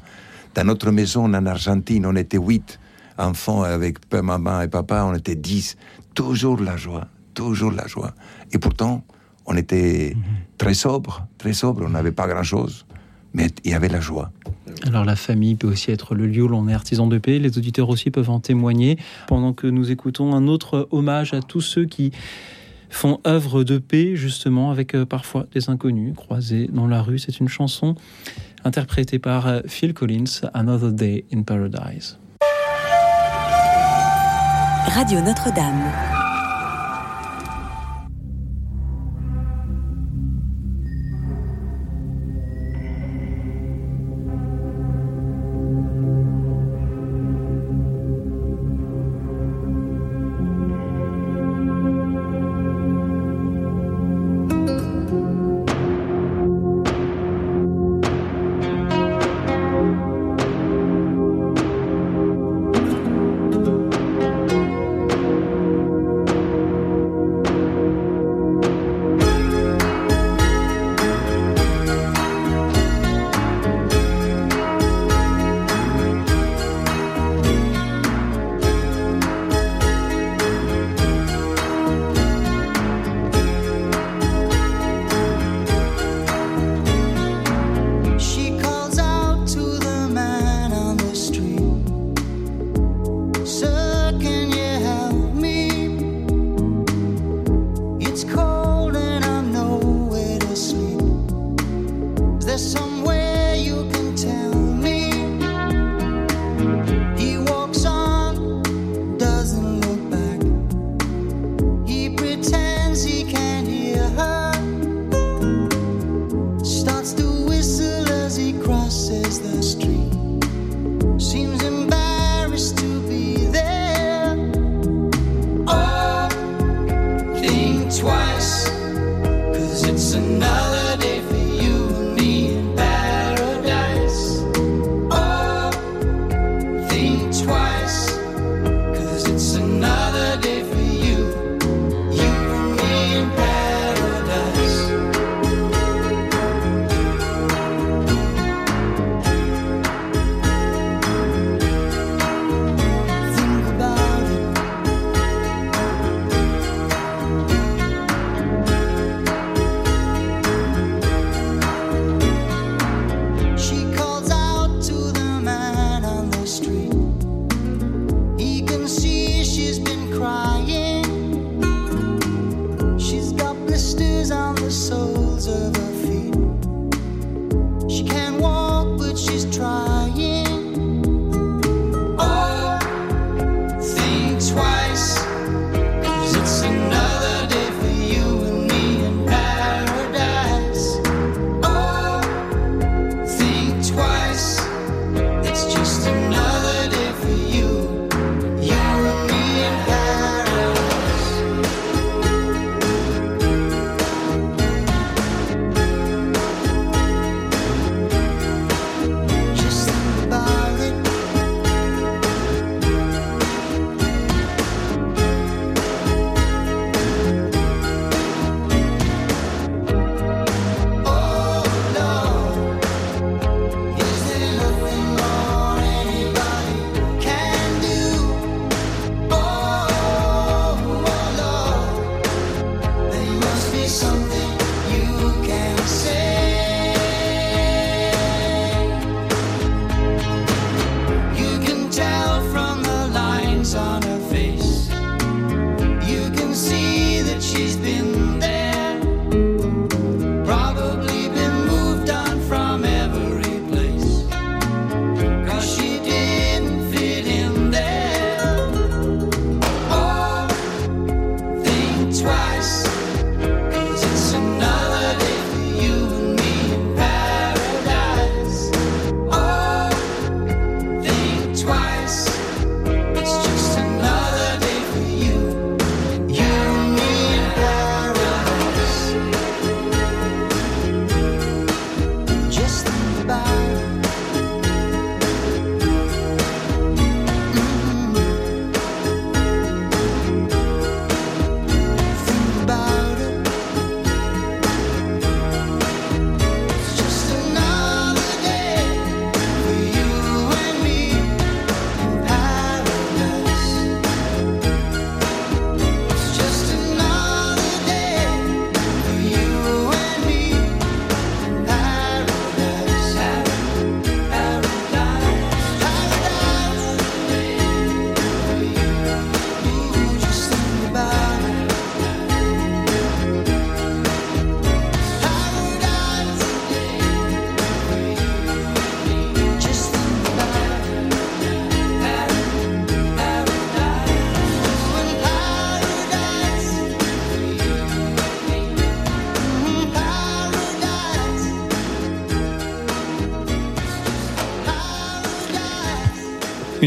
Dans notre maison en Argentine, on était huit enfants avec maman et papa, on était dix. Toujours la joie, toujours la joie. Et pourtant, on était très sobre, très sobre, on n'avait pas grand-chose, mais il y avait la joie. Alors la famille peut aussi être le lieu où l'on est artisan de paix. Les auditeurs aussi peuvent en témoigner. Pendant que nous écoutons un autre hommage à tous ceux qui font œuvre de paix, justement, avec euh, parfois des inconnus croisés dans la rue. C'est une chanson interprétée par euh, Phil Collins, Another Day in Paradise. Radio Notre-Dame.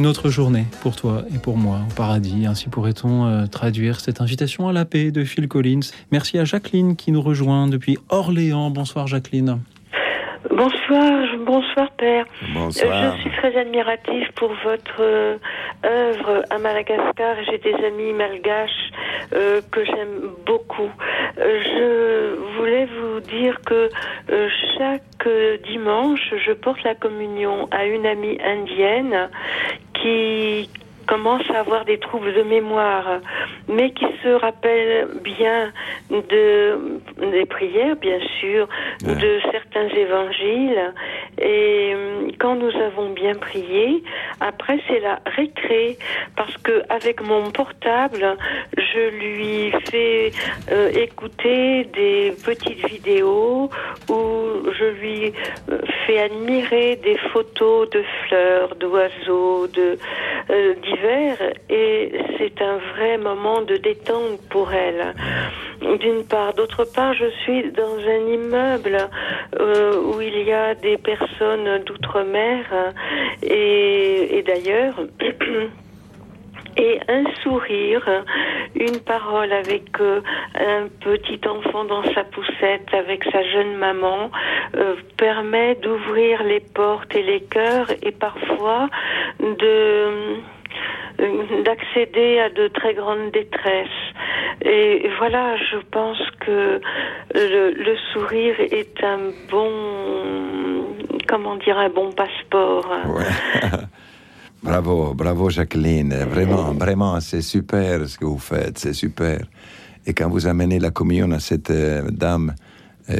Une autre journée pour toi et pour moi au paradis. Ainsi pourrait-on euh, traduire cette invitation à la paix de Phil Collins. Merci à Jacqueline qui nous rejoint depuis Orléans. Bonsoir Jacqueline. Bonsoir, bonsoir Père. Bonsoir. Euh, je suis très admirative pour votre euh, œuvre à Madagascar. J'ai des amis malgaches euh, que j'aime beaucoup. Euh, je voulais vous dire que chaque dimanche, je porte la communion à une amie indienne qui commence à avoir des troubles de mémoire, mais qui se rappelle bien de des prières, bien sûr, de certains évangiles. Et euh, quand nous avons bien prié, après c'est la récré, parce que avec mon portable, je lui fais euh, écouter des petites vidéos où je lui euh, fais admirer des photos de fleurs, d'oiseaux, de euh, d'hiver, et c'est un vrai moment de détente pour elle. D'une part, d'autre part, je suis dans un immeuble euh, où il y a des personnes d'outre-mer et, d'ailleurs. (clears throat) Et un sourire, une parole avec euh, un petit enfant dans sa poussette, avec sa jeune maman, euh, permet d'ouvrir les portes et les cœurs et parfois de d'accéder à de très grandes détresses. Et voilà, je pense que le, le sourire est un bon, comment dire, un bon passeport. (laughs) Bravo, bravo Jacqueline. Vraiment, vraiment, c'est super ce que vous faites, c'est super. Et quand vous amenez la communion à cette euh, dame euh,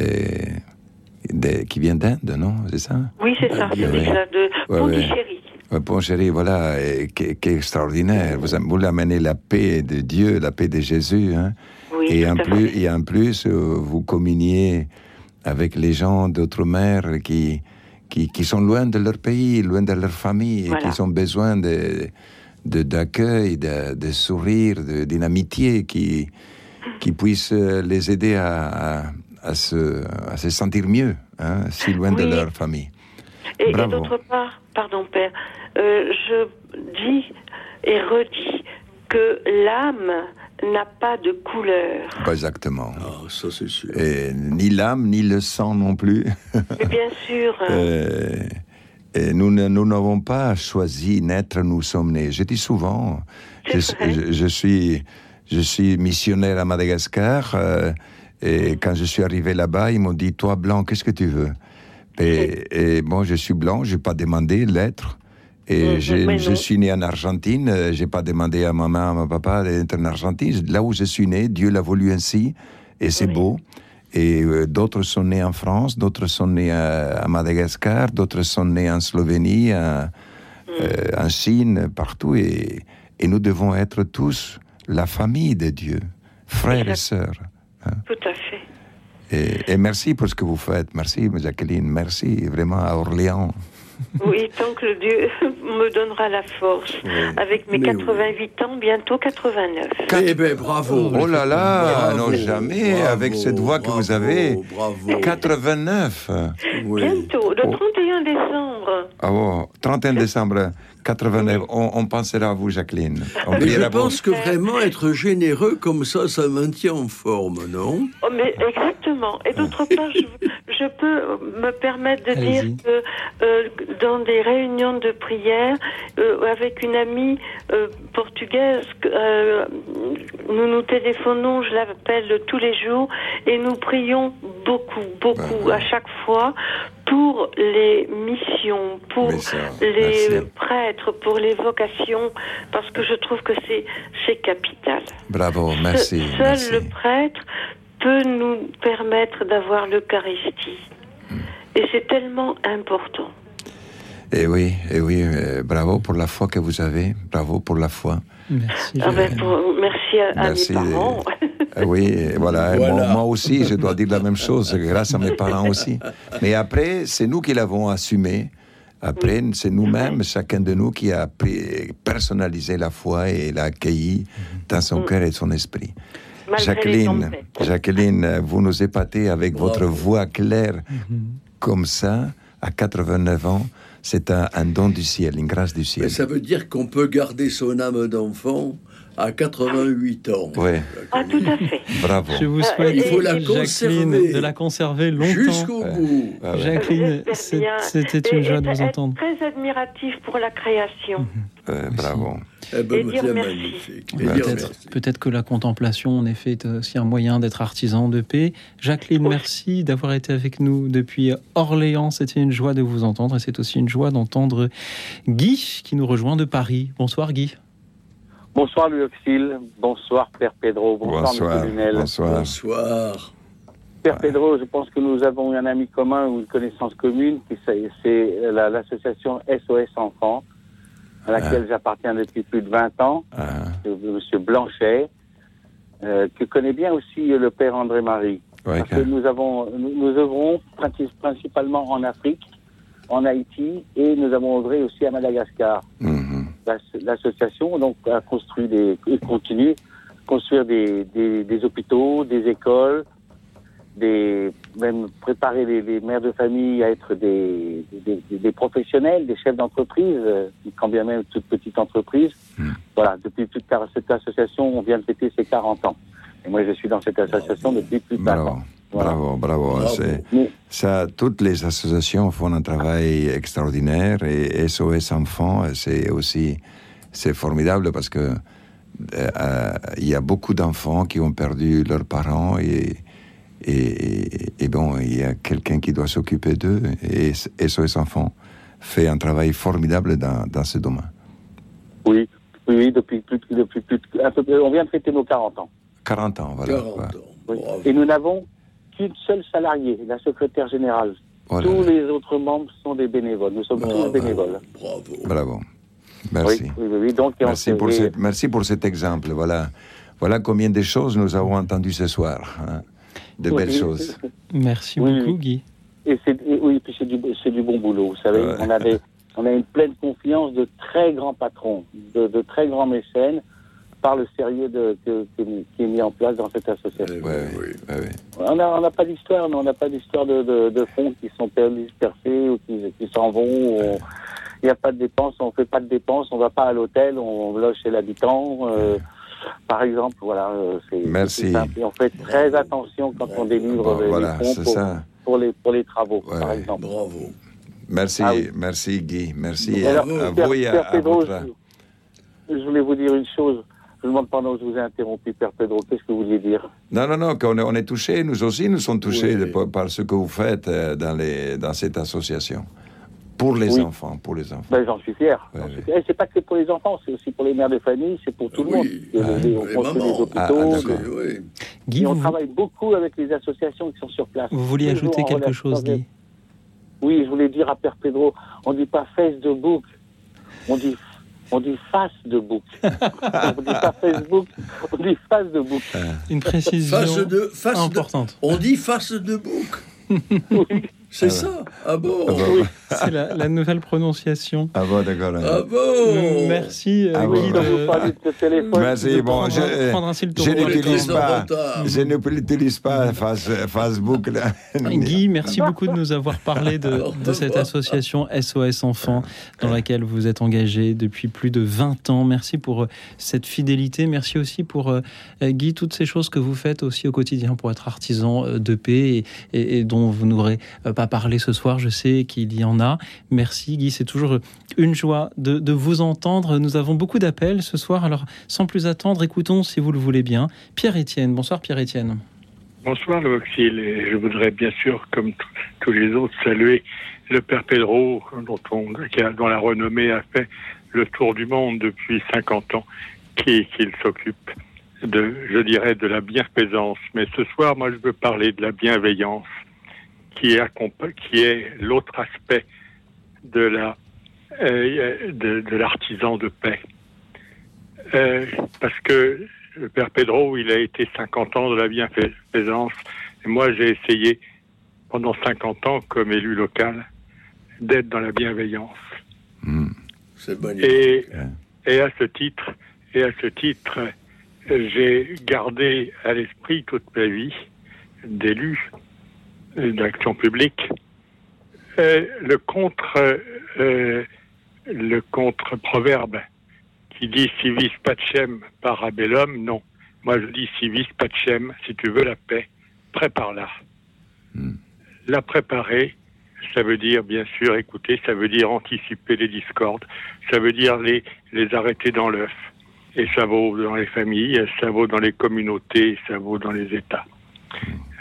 de- qui vient d'Inde, non C'est ça? Oui, c'est ça, c'est Oui. ça, de Ouais, ouais. Pondichéry. Ouais, Bon, chérie, voilà, qui, qui est extraordinaire. Vous, vous l'amenez la paix de Dieu, la paix de Jésus. Hein? Oui, et, en plus, fait. et en plus, euh, vous communiez avec les gens d'outre-mer qui, qui, qui sont loin de leur pays, loin de leur famille, Voilà. et qui ont besoin de, de- d'accueil, de, de sourire, d'une amitié qui, qui puisse euh, les aider à, à, à se, à se sentir mieux, hein, si loin de leur famille. Et, d'autre part, pardon Père, euh, je dis et redis que l'âme n'a pas de couleur. Pas exactement. Ah, ça c'est sûr. Et ni l'âme, ni le sang non plus. (laughs) Mais bien sûr, Euh, et nous n'avons pas choisi naître, nous sommes nés. Je dis souvent, je, je- je suis, je suis missionnaire à Madagascar, euh, et quand je suis arrivé là-bas, ils m'ont dit, toi blanc, qu'est-ce que tu veux? Et, et bon, je suis blanc, je n'ai pas demandé l'être. Et Mhm, j'ai- je suis né en Argentine, euh, j'ai pas demandé à maman, à mon papa d'être en Argentine. Là où je suis né, Dieu l'a voulu ainsi, et c'est beau. Et euh, d'autres sont nés en France, d'autres sont nés à, à Madagascar, d'autres sont nés en Slovénie, à- euh, en Chine, partout. Et, et nous devons être tous la famille de Dieu, frères et sœurs. hein. tout à fait. Et, et merci pour ce que vous faites. Merci, Jacqueline. Merci vraiment à Orléans. Oui, tant que Dieu (laughs) me donnera la force. Avec mes Mais oui. 88 ans, bientôt 89. Eh ben, bravo. Oh là là, Bravo, non jamais, bravo, avec cette voix que vous avez. Bravo. 89. Bientôt, le Oh. 31 décembre. Ah bon, 31 décembre 89. On, on pensera à vous, Jacqueline. On Mais je pense que vraiment être généreux comme ça, ça maintient en forme, non? Oh, mais exactement. Et d'autre part, je, je peux me permettre de dire que euh, dans des réunions de prière, euh, avec une amie euh, portugaise, euh, nous nous téléphonons, je l'appelle tous les jours, et nous prions beaucoup, beaucoup à chaque fois pour les missions, pour les merci. prêtres, pour les vocations, parce que je trouve que c'est capital. Bravo, merci. Seul merci. le prêtre peut nous permettre d'avoir l'Eucharistie. Et c'est tellement important. Et oui, et oui, euh, bravo pour la foi que vous avez. Bravo pour la foi. Merci. Ah ben, pour- merci à, à Merci. mes parents. Euh, oui, voilà. Voilà. Moi, moi aussi, je dois dire la même chose, grâce à mes parents aussi. Mais après, c'est nous qui l'avons assumé. Après, c'est nous-mêmes, chacun de nous, qui a personnalisé la foi et l'a accueilli dans son cœur et son esprit. Malgré Jacqueline. Jacqueline, vous nous épatez avec votre voix claire comme ça, à 89 ans. C'est un, un don du ciel, une grâce du Mais ciel. ça veut dire qu'on peut garder son âme d'enfant à 88 ans. Ouais, Ah, tout à fait. bravo. Je vous Euh, souhaite, Il faut la Jacqueline, de la conserver longtemps. Jusqu'au bout. Ah ouais. Jacqueline, c'était une et joie de vous entendre. Très admiratif pour la création. Euh, bravo. Eh ben, Et dire c'est merci. Peut-être que la contemplation, en effet, est aussi un moyen d'être artisan de paix. Jacqueline, merci d'avoir été avec nous depuis Orléans. C'était une joie de vous entendre et c'est aussi une joie d'entendre Guy qui nous rejoint de Paris. Bonsoir Guy. Bonsoir Louis Auxil, bonsoir Père Pedro, bonsoir, Bonsoir. Monsieur Lunel. Bonsoir. Bonsoir. Père Pedro, je pense que nous avons un ami commun ou une connaissance commune, qui c'est- c'est la- l'association SOS Enfants, à laquelle j'appartiens depuis plus de 20 ans, Ah, Monsieur Blanchet, euh, que connaît bien aussi le Père André-Marie. ouais, Parce que nous avons, nous, nous œuvrons princi- principalement en Afrique, en Haïti, et nous avons œuvré aussi à Madagascar. mhm. L'ass- L'association donc a construit des et continue de construire des, des, des hôpitaux, des écoles, des même préparer les, les mères de famille à être des, des, des- des professionnels, des chefs d'entreprise, euh, quand bien même toute petite entreprise. Voilà, depuis toute cette association, on vient de fêter ses 40 ans. Et moi, je suis dans cette association depuis plus de 20 Bravo. ans. Voilà. Bravo, bravo. Bravo. Ça, toutes les associations font un travail extraordinaire et SOS Enfants, c'est aussi c'est formidable parce que euh, euh, il y a beaucoup d'enfants qui ont perdu leurs parents et, et, et bon, il y a quelqu'un qui doit s'occuper d'eux et SOS Enfants fait un travail formidable dans, dans ce domaine. Oui, oui, oui, depuis plus, de- depuis plus, de- un peu- on vient de fêter nos 40 ans. 40 ans, voilà. 40 voilà. ans. Oui. Bravo. Et nous n'avons qu'une seule salariée, la secrétaire générale. Voilà. Tous les autres membres sont des bénévoles. Nous sommes Bravo. tous bénévoles. Bravo. Bravo. Merci. Oui, oui, oui, oui. Donc, et on Merci se- pour, et- ce- merci pour cet exemple. Voilà, voilà combien de choses nous avons entendues ce soir. hein. De belles Oui. choses. Merci Oui, beaucoup. Guy. Et c'est, et oui, puis c'est du, c'est du bon boulot. Vous savez, Ouais. on a des, on a une pleine confiance de très grands patrons, de, de très grands mécènes, par le sérieux de, qui est mis en place dans cette association. Ouais, ouais, oui. ouais, ouais. On n'a pas d'histoire, mais on n'a pas d'histoire de, de, de fonds qui sont dispersés ou qui, qui s'en vont. ou Il n'y a pas de dépenses, on ne fait pas de dépenses, on ne va pas à l'hôtel, on loge chez l'habitant. euh, par exemple, voilà. euh, c'est- simple. Et on fait très attention quand on délivre Bon, les voilà, fonds pour, ça. pour les, pour les travaux, Ouais, par exemple. Bravo. Merci, Ah oui. merci Guy. Merci alors, à Père- vous et à, Père à Pedro, votre. je, je voulais vous dire une chose. Je me demande pendant que je vous ai interrompu, Père Pedro, qu'est-ce que vous vouliez dire? Non, non, non, qu'on est, on est touchés, nous aussi, nous sommes touchés Oui. de- par, par ce que vous faites euh, dans, les, dans cette association. Pour les Oui. enfants, pour les enfants. ben, J'en suis fier. Ouais, ouais. Et c'est pas que pour les enfants, c'est aussi pour les mères de famille, c'est pour tout le Oui. monde. Ah, les- on construit hôpitaux. Ah, ah, d'accord. Oui, oui. Guy, et on vous, travaille beaucoup avec les associations qui sont sur place. vous vouliez Toujours ajouter quelque chose Guy Oui, je voulais dire à Père Pedro, on dit pas Facebook, on dit on dit face de book. (laughs) on dit pas Facebook, on dit face de book. Une précision Face de, face de- importante. on dit face de bouc. (laughs) (laughs) C'est Ah ça. Ah bon. Ah bon, C'est la, la nouvelle prononciation. ah bon, d'accord. Ah bon. Merci euh, Ah Guy bon. De, de ce téléphone, Merci, de bon, prendre, je, prendre ainsi le je n'utilise pas, je n'utilise pas face- Facebook. là. Guy, (laughs) merci beaucoup de nous avoir parlé de, de cette association SOS Enfants dans laquelle vous êtes engagé depuis plus de 20 ans. Merci pour euh, cette fidélité. Merci aussi pour, euh, Guy, toutes ces choses que vous faites aussi au quotidien pour être artisan de paix et, et- et dont vous n'aurez euh, pas parlé ce soir. Je sais qu'il y en a. Merci Guy, c'est toujours une joie de, vous entendre. Nous avons beaucoup d'appels ce soir. Alors, sans plus attendre, écoutons si vous le voulez bien. Pierre-Étienne. Bonsoir Pierre-Étienne. Bonsoir, le Auxil. Et je voudrais bien sûr, comme tous les autres, saluer le Père Pedro, dont, qui la renommée a fait le tour du monde depuis 50 ans, qui, qu'il s'occupe de, je dirais, de la bienfaisance. Mais ce soir, moi, je veux parler de la bienveillance, qui est, accompa- qui est l'autre aspect de la euh, de, de l'artisan de paix. Euh, parce que le Père Pedro, il a été 50 ans de la bienfaisance. Et moi, j'ai essayé, pendant 50 ans, comme élu local, d'être dans la bienveillance. C'est magnifique. Et, et à ce titre, et à ce titre, j'ai gardé à l'esprit toute ma vie d'élu d'action publique Euh, le contre euh, le contre proverbe qui dit civis pacem parabellum, non. Moi je dis civis pacem, si tu veux la paix, prépare-la. La préparer, ça veut dire bien sûr écouter, ça veut dire anticiper les discordes, ça veut dire les, les arrêter dans l'œuf. Et ça vaut dans les familles, ça vaut dans les communautés, ça vaut dans les États.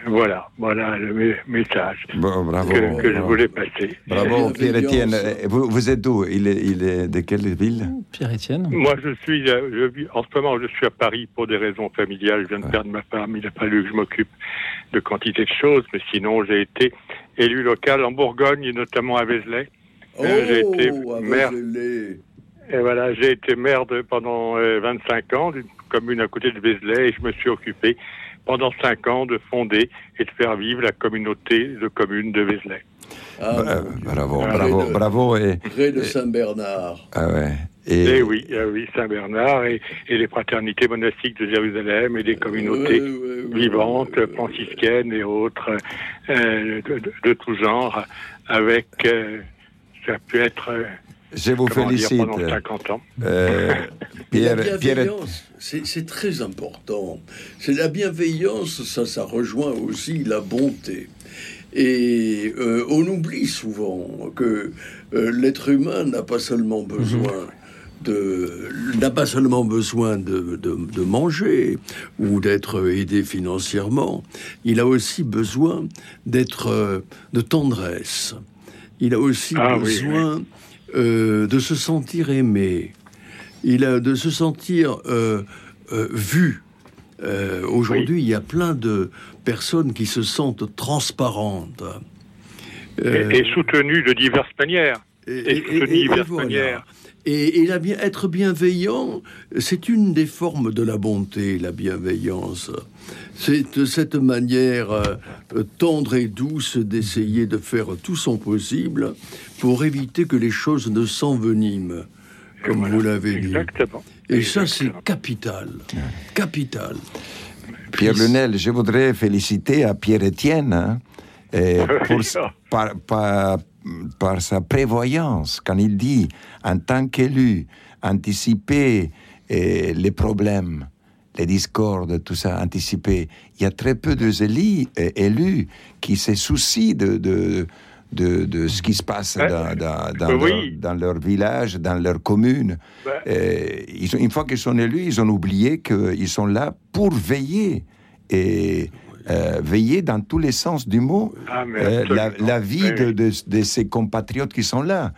Voilà, voilà le me- message Bon, bravo. que, que je voulais passer. Bravo, Pierre-Étienne. Euh, Vous, vous êtes d'où il est, il est de quelle ville? Pierre-Étienne Moi, je suis, euh, je vis, en ce moment, je suis à Paris pour des raisons familiales. Je viens de perdre ma femme. Il a fallu que je m'occupe de quantité de choses, mais sinon, j'ai été élu local en Bourgogne, et notamment à Vézelay. Euh, j'ai été Oh, à maire. Vézelay. Et voilà, j'ai été maire de, pendant euh, 25 ans d'une commune à côté de Vézelay et je me suis occupé pendant 5 ans de fonder et de faire vivre la communauté de communes de Vézelay. Bah, Bravo, Ah, bravo, près de- bravo. Et, Près de Saint-Bernard. ah ouais. Et, Et, oui, ah oui, Saint-Bernard et, et les fraternités monastiques de Jérusalem et des communautés vivantes, franciscaines et autres euh, de, de- de tout genre, avec, euh, ça a pu être, euh, je vous comment dire, félicite. pendant 50 ans. Euh, (laughs) la Pierre, Pierre, bienveillance, c'est très important. C'est la bienveillance, ça, ça rejoint aussi la bonté. Et euh, on oublie souvent que euh, l'être humain n'a pas seulement besoin de n'a pas seulement besoin de, de- de manger ou d'être aidé financièrement. Il a aussi besoin d'être euh, de tendresse. Il a aussi Ah oui, besoin euh, de se sentir aimé. Il a de se sentir euh, euh, vu. Aujourd'hui, il y a plein de personnes qui se sentent transparentes. Et, et soutenu de diverses manières. Et, de diverses voilà. manières. Et, la être bienveillant, c'est une des formes de la bonté, la bienveillance. C'est de cette manière euh, tendre et douce d'essayer de faire tout son possible pour éviter que les choses ne s'enveniment, comme vous l'avez dit. Exactement. Et ça, c'est capital. Capital. Pierre Lunel, je voudrais féliciter à Pierre-Étienne hein, et (laughs) pour, par, par- par sa prévoyance quand il dit, en tant qu'élu, anticiper eh, les problèmes, les discordes, tout ça, anticiper. Il y a très peu d'élus élus qui se soucient de, de, de, de ce qui se passe dans, dans- dans oui. leur, dans leur village, dans leur commune. Euh, ils ont- une fois qu'ils sont élus, ils ont oublié qu'ils sont là pour veiller et euh, veiller dans tous les sens du mot Ah, euh, la, vie de, de, de ses compatriotes qui sont là.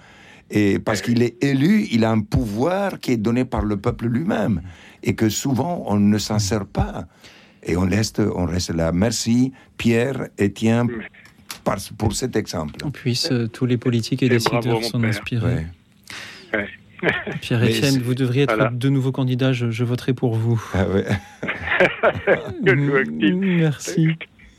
Et parce qu'il est élu, il a un pouvoir qui est donné par le peuple lui-même et que souvent on ne s'en sert pas. Et on reste, on reste là. Merci Pierre, Étienne, pour cet exemple. On puisse euh, tous les politiques et Et décideurs s'en inspirer. Ouais. Pierre Mais Etienne, vous devriez être Voilà. de nouveau candidat, je, je voterai pour vous. Ah ouais. (laughs) Merci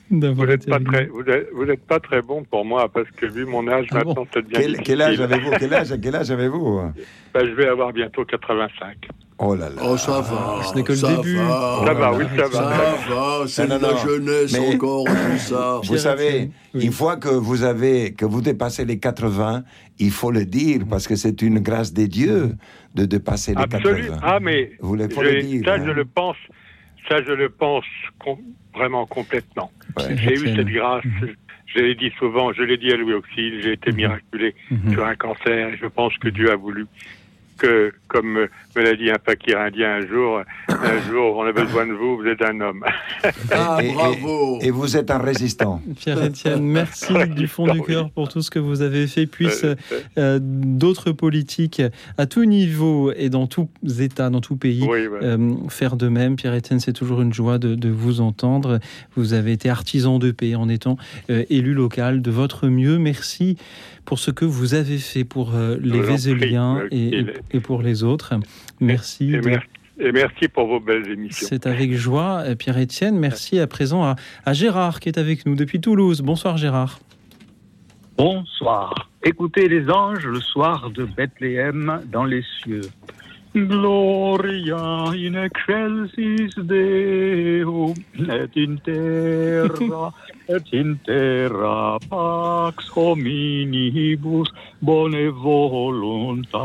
(laughs) Vous n'êtes pas très, nous. vous êtes- vous n'êtes pas très bon pour moi parce que vu mon âge Ah bon maintenant, ça devient Quel, âge avez-vous? Quel âge, quel âge avez-vous? (laughs) Ben, je vais avoir bientôt 85. Oh là là. Oh, ça va. Ce n'est que le ça début. Va. Ça va, oui, ça va. Ça va, c'est la jeunesse Mais- encore, tout (coughs) ça. Vous savez, une fois que vous avez que vous dépassez les 80, il faut le dire parce que c'est une grâce des dieux de dépasser les Absolument. 80. Ah, mais Vous le- faut je- le dire, ça, hein. je le pense, ça, je le pense com- vraiment complètement. J'ai eu cette grâce. Je l'ai dit souvent, je l'ai dit à Louis Auxil, j'ai été miraculé sur un cancer et je pense que Dieu a voulu que, comme me l'a dit un fakir indien un jour, un (coughs) jour, on a besoin de vous, vous êtes un homme. Ah, Et- bravo. Et, vous êtes un résistant. (laughs) Pierre Etienne, merci du fond du cœur pour tout ce que vous avez fait. Puisse Euh, euh, d'autres politiques à tout niveau et dans tous États, dans tout pays, Oui, ouais. euh, faire de même. Pierre Etienne, c'est toujours une joie de, de vous entendre. Vous avez été artisan de paix en étant euh, élu local de votre mieux. Merci pour ce que vous avez fait pour euh, les Vézéliens euh, et, et- il- et pour les autres. Merci. Et de- merci, et merci pour vos belles émissions. c'est avec joie, euh, Pierre-Étienne. Merci à présent à, à Gérard qui est avec nous depuis Toulouse. Bonsoir Gérard. Bonsoir. Écoutez les anges le soir de Bethléem dans les cieux. Gloria in excelsis Deo, et in terra, (laughs) et in terra pax hominibus bone voluntatis,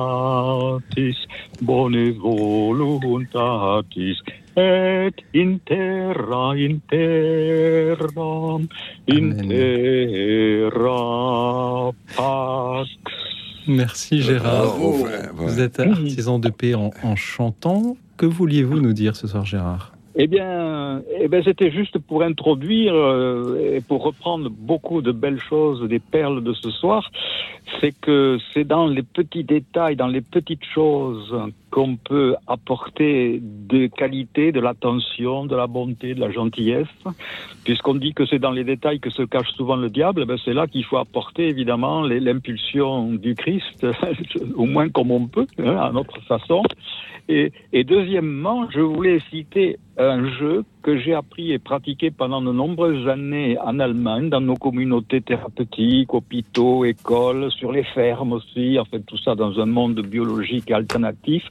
bone voluntatis, et in terra, in terra, in terra pax. Merci Gérard. Bravo. Vous êtes artisan de paix en, en chantant. Que vouliez-vous nous dire ce soir, Gérard? Eh bien, eh bien c'était juste pour introduire euh, et pour reprendre beaucoup de belles choses, des perles de ce soir. C'est que c'est dans les petits détails, dans les petites choses qu'on peut apporter des qualités, de l'attention, de la bonté, de la gentillesse. Puisqu'on dit que c'est dans les détails que se cache souvent le diable, ben c'est là qu'il faut apporter évidemment l'impulsion du Christ, (laughs) au moins comme on peut, hein, à notre façon. Et, et deuxièmement, je voulais citer un jeu que j'ai appris et pratiqué pendant de nombreuses années en Allemagne, dans nos communautés thérapeutiques, hôpitaux, écoles, sur les fermes aussi, en fait tout ça dans un monde biologique et alternatif.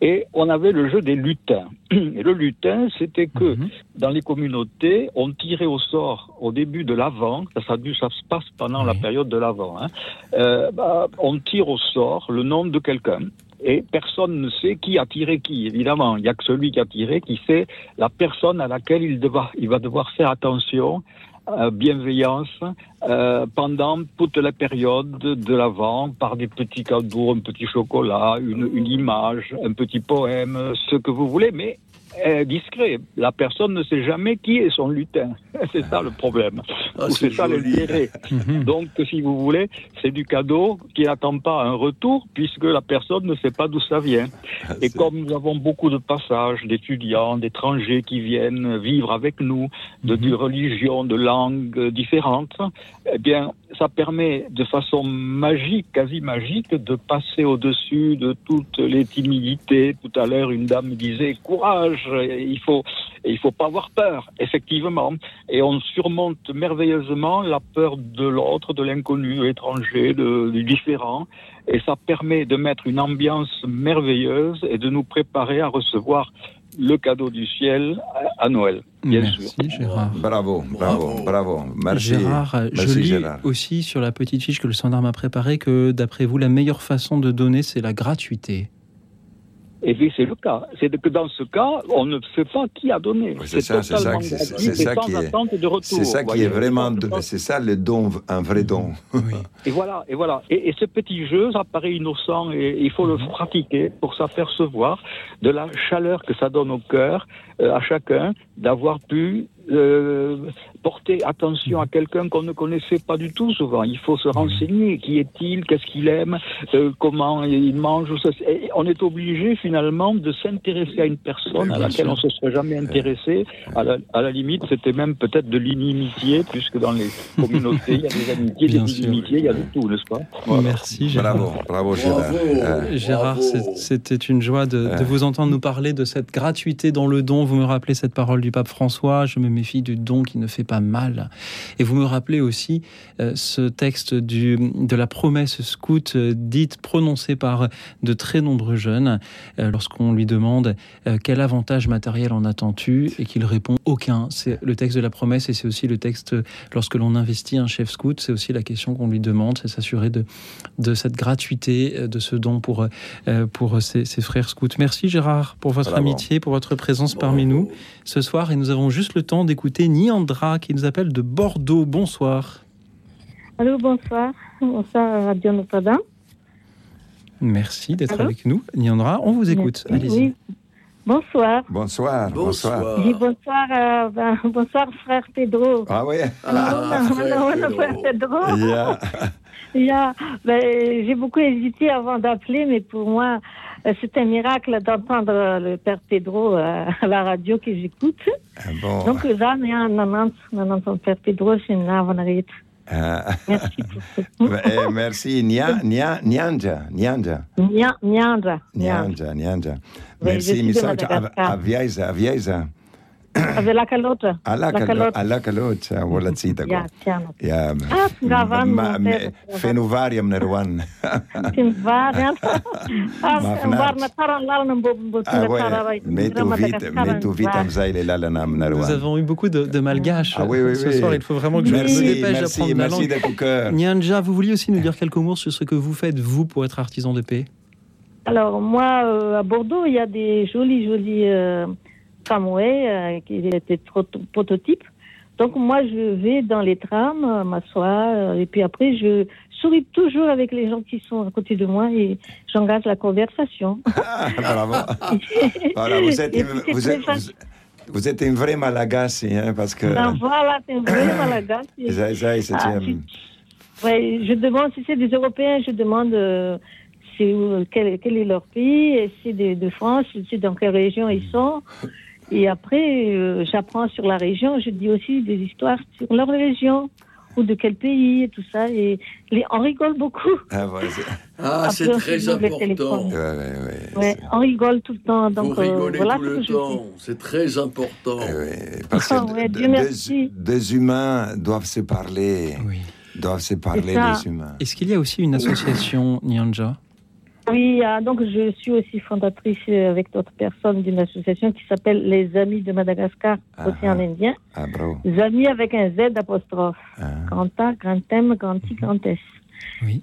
Et on avait le jeu des lutins. Et le lutin, c'était que dans les communautés, on tirait au sort au début de l'avant, ça, ça se passe pendant la période de l'avant, hein. Euh, bah, on tire au sort le nom de quelqu'un. Et personne ne sait qui a tiré qui, évidemment. Il n'y a que celui qui a tiré qui sait la personne à laquelle il, va devoir faire attention, euh, bienveillance, euh, pendant toute la période de l'avant, par des petits cadeaux, un petit chocolat, une, une image, un petit poème, ce que vous voulez, mais euh, discret. La personne ne sait jamais qui est son lutin. (laughs) C'est ça le problème. Ou c'est ça l'intérêt. Donc, si vous voulez, c'est du cadeau qui n'attend pas un retour, puisque la personne ne sait pas d'où ça vient. Et comme nous avons beaucoup de passages d'étudiants, d'étrangers qui viennent vivre avec nous, de, de religions, de langues différentes, eh bien, ça permet de façon magique, quasi magique, de passer au-dessus de toutes les timidités. Tout à l'heure, une dame me disait courage, il faut, il faut pas avoir peur, effectivement. Et on surmonte merveilleusement la peur de l'autre, de l'inconnu, de l'étranger, du différent. Et ça permet de mettre une ambiance merveilleuse et de nous préparer à recevoir le cadeau du ciel à, Noël, bien sûr. Merci Gérard. Bravo, bravo, bravo. Merci. Gérard, euh, je Merci, lis Gérard. aussi sur la petite fiche que le standard m'a préparée que d'après vous, la meilleure façon de donner, c'est la gratuité. Et puis c'est le cas. C'est que dans ce cas, on ne sait pas qui a donné. C'est ça, c'est ça, c'est- ça qui est, attente de retour. c'est ça qui voyez. est vraiment, c'est ça le don, un vrai don. Et voilà, et voilà. Et, et ce petit jeu, ça paraît innocent et il faut le pratiquer pour s'apercevoir de la chaleur que ça donne au cœur euh, à chacun d'avoir pu euh, porter attention à quelqu'un qu'on ne connaissait pas du tout souvent. Il faut se renseigner. Qui est-il? Qu'est-ce qu'il aime? Euh, Comment il mange? Ou ça- et On est obligé finalement de s'intéresser à une personne à laquelle on se serait jamais intéressé. À la, à la limite, c'était même peut-être de l'inimitié, puisque dans les (laughs) communautés, il y a des amitiés, Bien des sûr. inimitiés, il y a de tout, n'est-ce pas? Merci Gérard. Bravo, bravo Gérard. Euh, Gérard, c'était une joie de, de vous entendre nous parler de cette gratuité dans le don. Vous me rappelez cette parole du pape François, je me méfie du don qui ne fait pas mal. Et vous me rappelez aussi euh, ce texte du, de la promesse scout euh, dite, prononcée par de très nombreux jeunes, euh, lorsqu'on lui demande euh, quel avantage matériel en attends-tu et qu'il répond aucun. C'est le texte de la promesse et c'est aussi le texte lorsque l'on investit un chef scout, c'est aussi la question qu'on lui demande, c'est s'assurer de, de cette gratuité, de ce don pour, pour ses, ses frères scouts. Merci Gérard pour votre amitié, pour votre présence parmi nous ce soir et nous avons juste le temps d'écouter Niandra qui nous appelle de Bordeaux. Bonsoir. Allô, bonsoir. Bonsoir, Radio Notre-Dame. Merci d'être avec nous. Niandra, on vous écoute. Merci. Allez-y. Oui. Bonsoir. Bonsoir, bonsoir. Oui, bonsoir, euh, ben, bonsoir, frère Pedro. Ah oui Ah, frère, frère Pedro. Yeah. (laughs) Yeah. Ben, J'ai beaucoup hésité avant d'appeler, mais pour moi, euh, c'est un miracle d'entendre euh, le père Pedro euh, (laughs) à la radio que j'écoute. Ah bon. Donc, là, ja, nanant, nanant ton père Pedro, c'est une avanrit. Ah. (laughs) Eh, Merci. Nia, nia, Nyanja, Nyanja. Nya- Nyandra. Nyanja, Nyanja. Oui, je Merci. suis Mi de sa a, Madagascar. a Viesa, a Viesa. Avec la calotte. Alla, La calo- calotte. alla caloccia. Ja, chiaro. Ja, Ah, Gavan, ma, mon me, père. fenuvarium nerwan. Tim Varian. Ma Varna Taran Lalna Bobo ouais, mais tout vite, mais tout vite, Amzaïl et Lalanam Nous nerwan. avons eu beaucoup de, de malgaches Ah oui, oui, ce oui. soir. Il faut vraiment que je Merci, me dépêche merci, d'apprendre la merci langue. de tout cœur. Nyanja, vous vouliez aussi nous dire quelques mots sur ce que vous faites, vous, pour être artisan de paix? Alors, moi, euh, à Bordeaux, il y a des jolis, jolis euh, tramways euh, qui étaient proto- prototypes. Donc, moi, je vais dans les trams, euh, m'assois, euh, et puis après, je souris toujours avec les gens qui sont à côté de moi et j'engage la conversation. (laughs) Ah, bravo. (laughs) Voilà, vous êtes, une- vous êtes, vous, vous êtes une vraie malagasy, hein, parce que. Ben, voilà, c'est un vrai (coughs) malagasy. Ça, ça, c'est- Ah, Ouais, je demande, si c'est des Européens, je demande euh, c'est où- quel, quel est leur pays, si c'est de, de France, si c'est dans quelle région ils sont. Et après, euh, j'apprends sur la région, je dis aussi des histoires sur leur région, ou de quel pays, et tout ça. Et les, on rigole beaucoup. Ah, ouais, c'est- Ah, c'est Après, on très important. Ouais, ouais, ouais. Ouais, on rigole tout le temps. Donc, Vous euh, rigolez voilà tout ce le que temps. C'est très important. Parce que Ah ouais, de- Dieu deux, merci. deux humains doivent se parler. Doivent se parler, les humains. Est-ce qu'il y a aussi une association Nyanja? Oui, ah, donc je suis aussi fondatrice euh, avec d'autres personnes d'une association qui s'appelle Les Amis de Madagascar, aussi en indien. Ah, bravo. Les Amis avec un Z apostrophe. Grand A, grand M, grand I, grand S.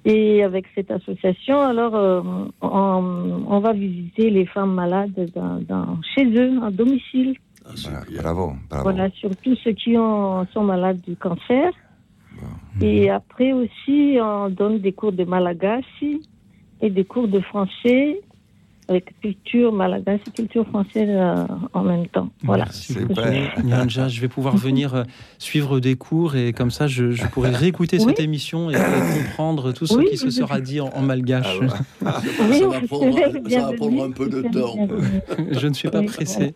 Et avec cette association, alors, euh, on, on va visiter les femmes malades dans, dans- chez eux, en domicile. Bravo, bravo. Voilà, surtout ceux qui ont, sont malades du cancer. Et après aussi, on donne des cours de malagasy et des cours de français avec culture malagasy, culture française euh, en même temps. Voilà. Merci Nyanja. Je vais pouvoir (laughs) venir euh, suivre des cours et comme ça, je, je pourrai réécouter cette émission et, et comprendre tout ce Oui, qui se sera dit en, en malgache. Oui, (laughs) ça, va vous prendre, ça va prendre un peu de temps. je ne suis pas Oui, pressé.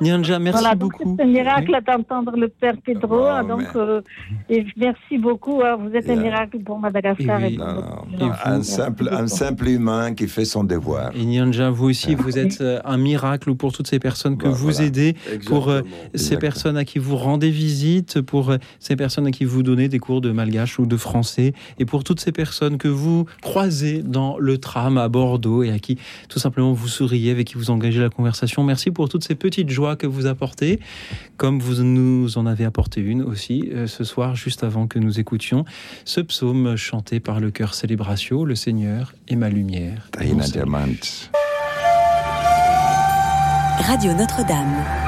Nyanja, merci voilà, donc beaucoup. C'est un miracle d'entendre le père Pedro. Ah, donc, euh, et merci beaucoup. hein, vous êtes un miracle pour Madagascar. et pour beaucoup de gens. Un simple, un simple humain qui fait son devoir. Et Vous aussi, vous êtes euh, un miracle pour toutes ces personnes que vous aidez, pour euh, ces personnes à qui vous rendez visite, pour euh, ces personnes à qui vous donnez des cours de malgache ou de français, et pour toutes ces personnes que vous croisez dans le tram à Bordeaux et à qui tout simplement vous souriez, avec qui vous engagez la conversation. Merci pour toutes ces petites joies que vous apportez, comme vous nous en avez apporté une aussi euh, ce soir, juste avant que nous écoutions ce psaume chanté par le chœur Célébratio, Le Seigneur est ma lumière. Radio Notre-Dame.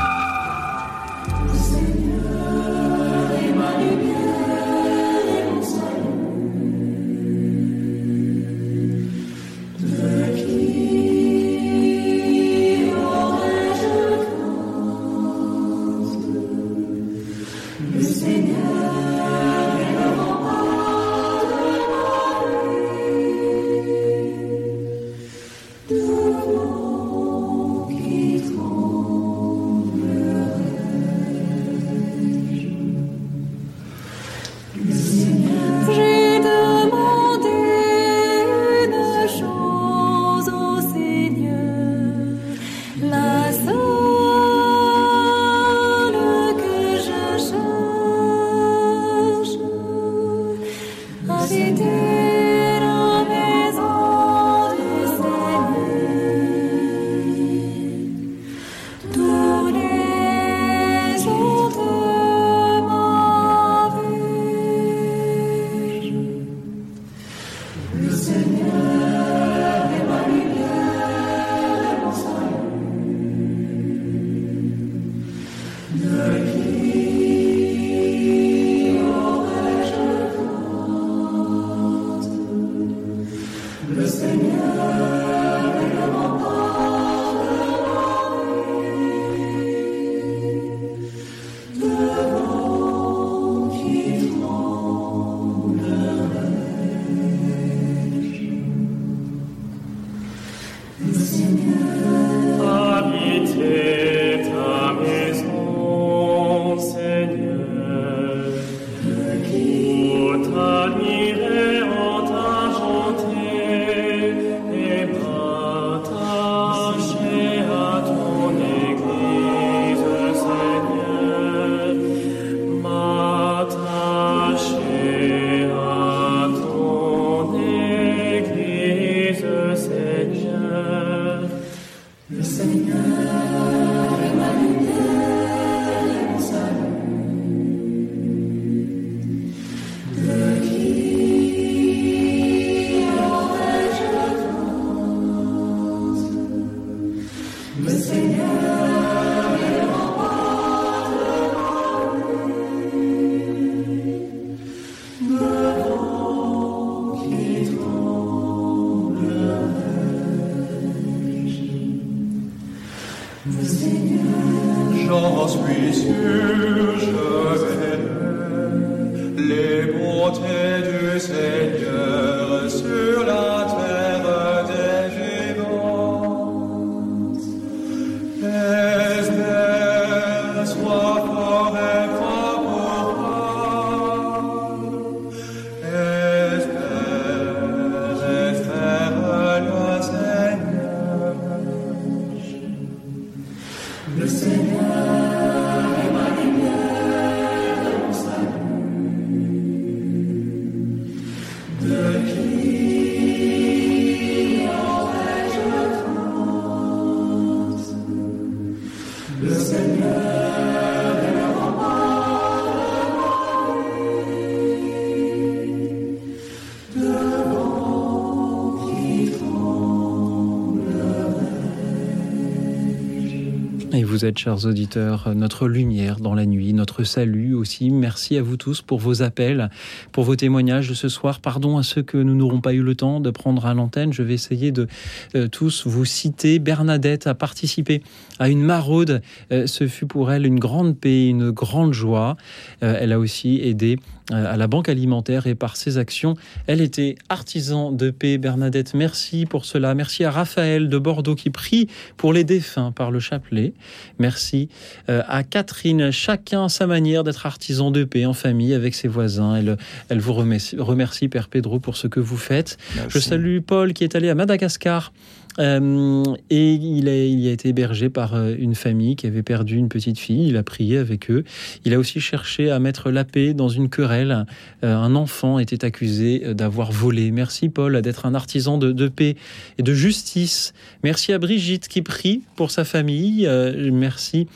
Vous êtes, chers auditeurs, notre lumière dans la nuit, notre salut aussi. Merci à vous tous pour vos appels, pour vos témoignages de ce soir. Pardon à ceux que nous n'aurons pas eu le temps de prendre à l'antenne. Je vais essayer de euh, tous vous citer. Bernadette a participé à une maraude. Euh, ce fut pour elle une grande paix, une grande joie. Euh, elle a aussi aidé à la Banque alimentaire et par ses actions, elle était artisan de paix. Bernadette, merci pour cela. Merci à Raphaël de Bordeaux qui prie pour les défunts par le chapelet. Merci euh, à Catherine, chacun sa manière d'être artisan de paix en famille avec ses voisins. Elle, elle vous remercie, remercie, Père Pedro, pour ce que vous faites. Je salue Paul qui est allé à Madagascar. Euh, et il a, il a été hébergé par euh, une famille qui avait perdu une petite fille. Il a prié avec eux. Il a aussi cherché à mettre la paix dans une querelle. Euh, un enfant était accusé d'avoir volé. Merci Paul d'être un artisan de, paix et de justice. Merci à Brigitte qui prie pour sa famille. Merci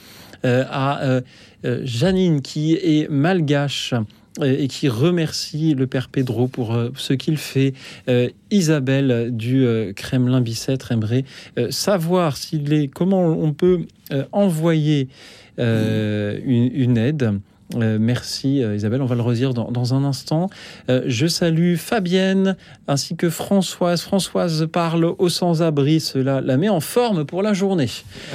à Janine qui est malgache et qui remercie le Père Pedro pour euh, ce qu'il fait. Euh, Isabelle du euh, Kremlin Bicêtre aimerait euh, savoir s'il est, comment on peut euh, envoyer euh, une aide. Euh, merci euh, Isabelle, on va le redire dans, dans un instant. Euh, je salue Fabienne ainsi que Françoise. Françoise parle aux sans-abri, cela la met en forme pour la journée.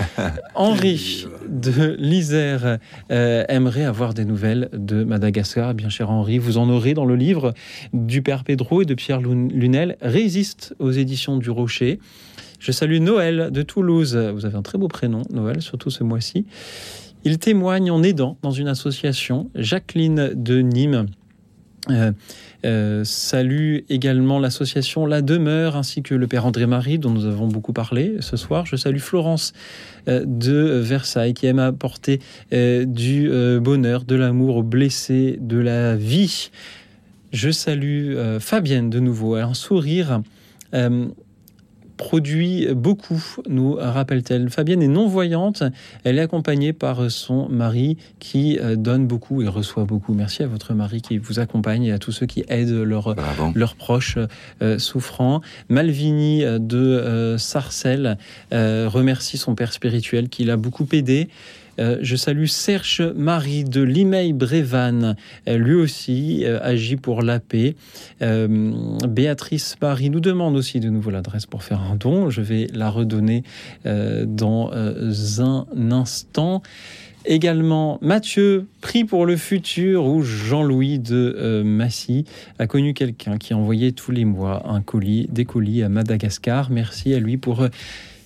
(laughs) Henri de l'Isère aimerait avoir des nouvelles de Madagascar. Bien cher Henri, vous en aurez dans le livre du Père Pedro et de Pierre Lun- Lunel, Résiste aux éditions du Rocher. Je salue Noël de Toulouse. Vous avez un très beau prénom, Noël, surtout ce mois-ci. Il témoigne en aidant dans une association. Jacqueline de Nîmes euh, euh, salue également l'association La Demeure ainsi que le Père André-Marie dont nous avons beaucoup parlé ce soir. Je salue Florence euh, de Versailles qui aime apporter du bonheur, de l'amour aux blessés de la vie. Je salue Fabienne de nouveau. Elle a un sourire. Produit beaucoup, nous rappelle-t-elle. Fabienne est non-voyante, elle est accompagnée par son mari qui euh, donne beaucoup et reçoit beaucoup. Merci à votre mari qui vous accompagne et à tous ceux qui aident leurs leurs proches euh, souffrants. Malvini euh, de euh, Sarcelles euh, remercie son père spirituel qui l'a beaucoup aidé. Euh, je salue Serge Marie de Limay Brévan, Euh, lui aussi euh, agit pour la paix. Béatrice Marie nous demande aussi de nouveau l'adresse pour faire un don. Je vais la redonner dans un instant. Également, Mathieu, prie pour le futur, où Jean-Louis de Massy a connu quelqu'un qui envoyait tous les mois un colis, des colis à Madagascar. Merci à lui pour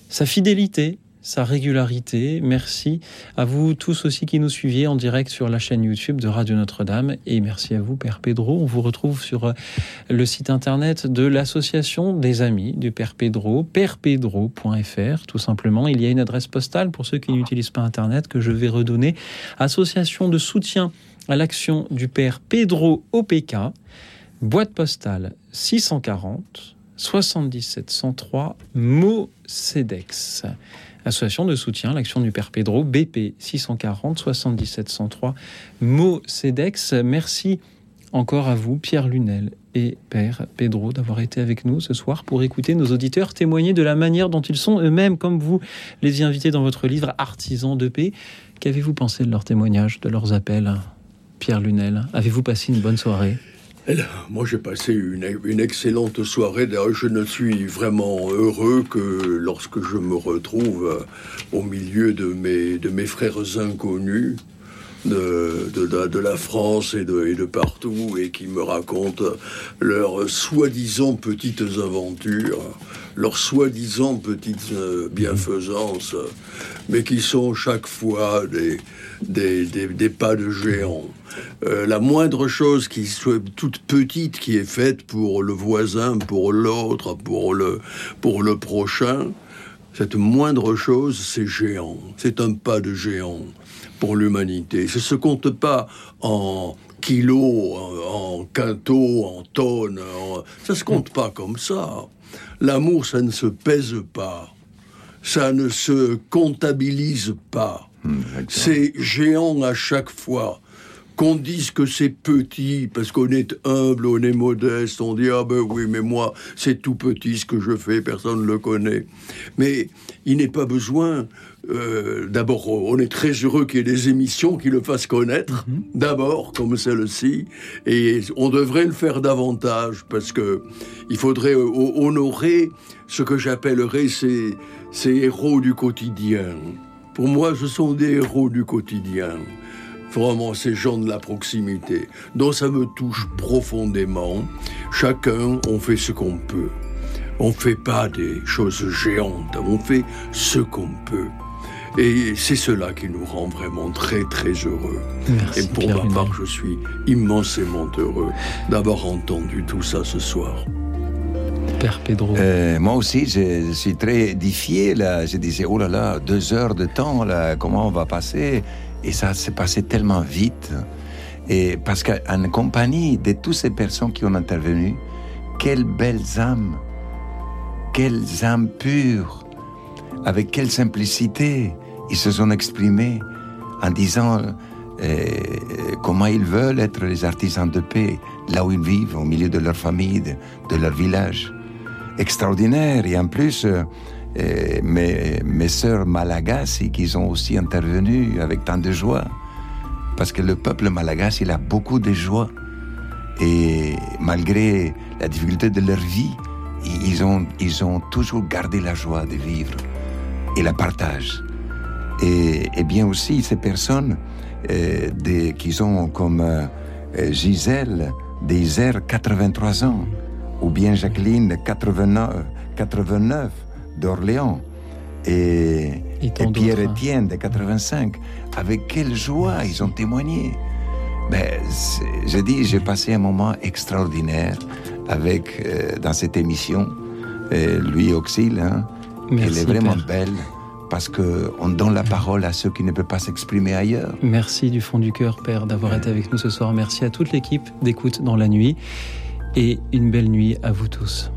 sa fidélité, sa régularité. Merci à vous tous aussi qui nous suiviez en direct sur la chaîne YouTube de Radio Notre-Dame. Et merci à vous, Père Pedro. On vous retrouve sur euh, le site internet de l'association des amis du Père Pedro, pèrepedro.fr, tout simplement. Il y a une adresse postale pour ceux qui n'utilisent pas Internet que je vais redonner. Association de soutien à l'action du Père Pedro OPK, boîte postale 640 77 103 Mocedex. Association de soutien l'action du Père Pedro, BP 640 77 103 Mocedex. Merci encore à vous, Pierre Lunel et Père Pedro, d'avoir été avec nous ce soir pour écouter nos auditeurs témoigner de la manière dont ils sont eux-mêmes, comme vous les y invitez dans votre livre Artisans de paix. Qu'avez-vous pensé de leurs témoignages, de leurs appels, Pierre Lunel? Avez-vous passé une bonne soirée? Moi, j'ai passé une, excellente soirée. D'ailleurs, je ne suis vraiment heureux que lorsque je me retrouve euh, au milieu de mes, frères inconnus. De, de, la France et et de partout et qui me racontent leurs soi-disant petites aventures, leurs soi-disant petites euh, bienfaisances, mais qui sont chaque fois des, des, des, des pas de géant. Euh, la moindre chose qui soit toute petite qui est faite pour le voisin, pour l'autre, pour le, pour le prochain, cette moindre chose, c'est géant. C'est un pas de géant pour l'humanité. Ça se compte pas en kilos, en, en quintaux, en tonnes. Ça se compte pas comme ça. L'amour, ça ne se pèse pas. Ça ne se comptabilise pas. Hmm, c'est géant à chaque fois qu'on dise que c'est petit parce qu'on est humble, on est modeste, on dit ah ben oui mais moi c'est tout petit ce que je fais, personne ne le connaît. Mais il n'est pas besoin. Euh, d'abord, on est très heureux qu'il y ait des émissions qui le fassent connaître. Mhm. D'abord, comme celle-ci, et on devrait le faire davantage parce que il faudrait honorer ce que j'appellerais ces, ces héros du quotidien. Pour moi, ce sont des héros du quotidien vraiment ces gens de la proximité, dont ça me touche profondément. Chacun, on fait ce qu'on peut. On ne fait pas des choses géantes, on fait ce qu'on peut. Et c'est cela qui nous rend vraiment très très heureux. Merci, Et pour ma part, je suis immensément heureux d'avoir entendu tout ça ce soir. Père Pedro. Euh, moi aussi, je, suis très édifié. Là. Je disais, oh là là, deux heures de temps, là, comment on va passer? Et ça s'est passé tellement vite. Et parce qu'en compagnie de toutes ces personnes qui ont intervenu, quelles belles âmes, quelles âmes pures, avec quelle simplicité ils se sont exprimés en disant euh, comment ils veulent être les artisans de paix là où ils vivent, au milieu de leur famille, de, leur village. Extraordinaire. Et en plus, euh, mes, mes sœurs malagasy qui ont aussi intervenu avec tant de joie. Parce que le peuple malagasy, il a beaucoup de joie. Et malgré la difficulté de leur vie, ils ont, ils ont toujours gardé la joie de vivre et la partage. Et, et bien aussi, ces personnes euh, des, qui ont comme euh, Gisèle, des airs 83 ans, ou bien Jacqueline, 89, 89 d'Orléans et, Pierre Etienne de 85. Avec quelle joie ils ont témoigné. Ben, je dis, j'ai passé un moment extraordinaire avec euh, dans cette émission. Euh, lui, Auxil, hein, elle est vraiment belle parce qu'on donne la parole à ceux qui ne peuvent pas s'exprimer ailleurs. Merci du fond du cœur, Père, d'avoir été avec nous ce soir. Merci à toute l'équipe d'écoute dans la nuit et une belle nuit à vous tous.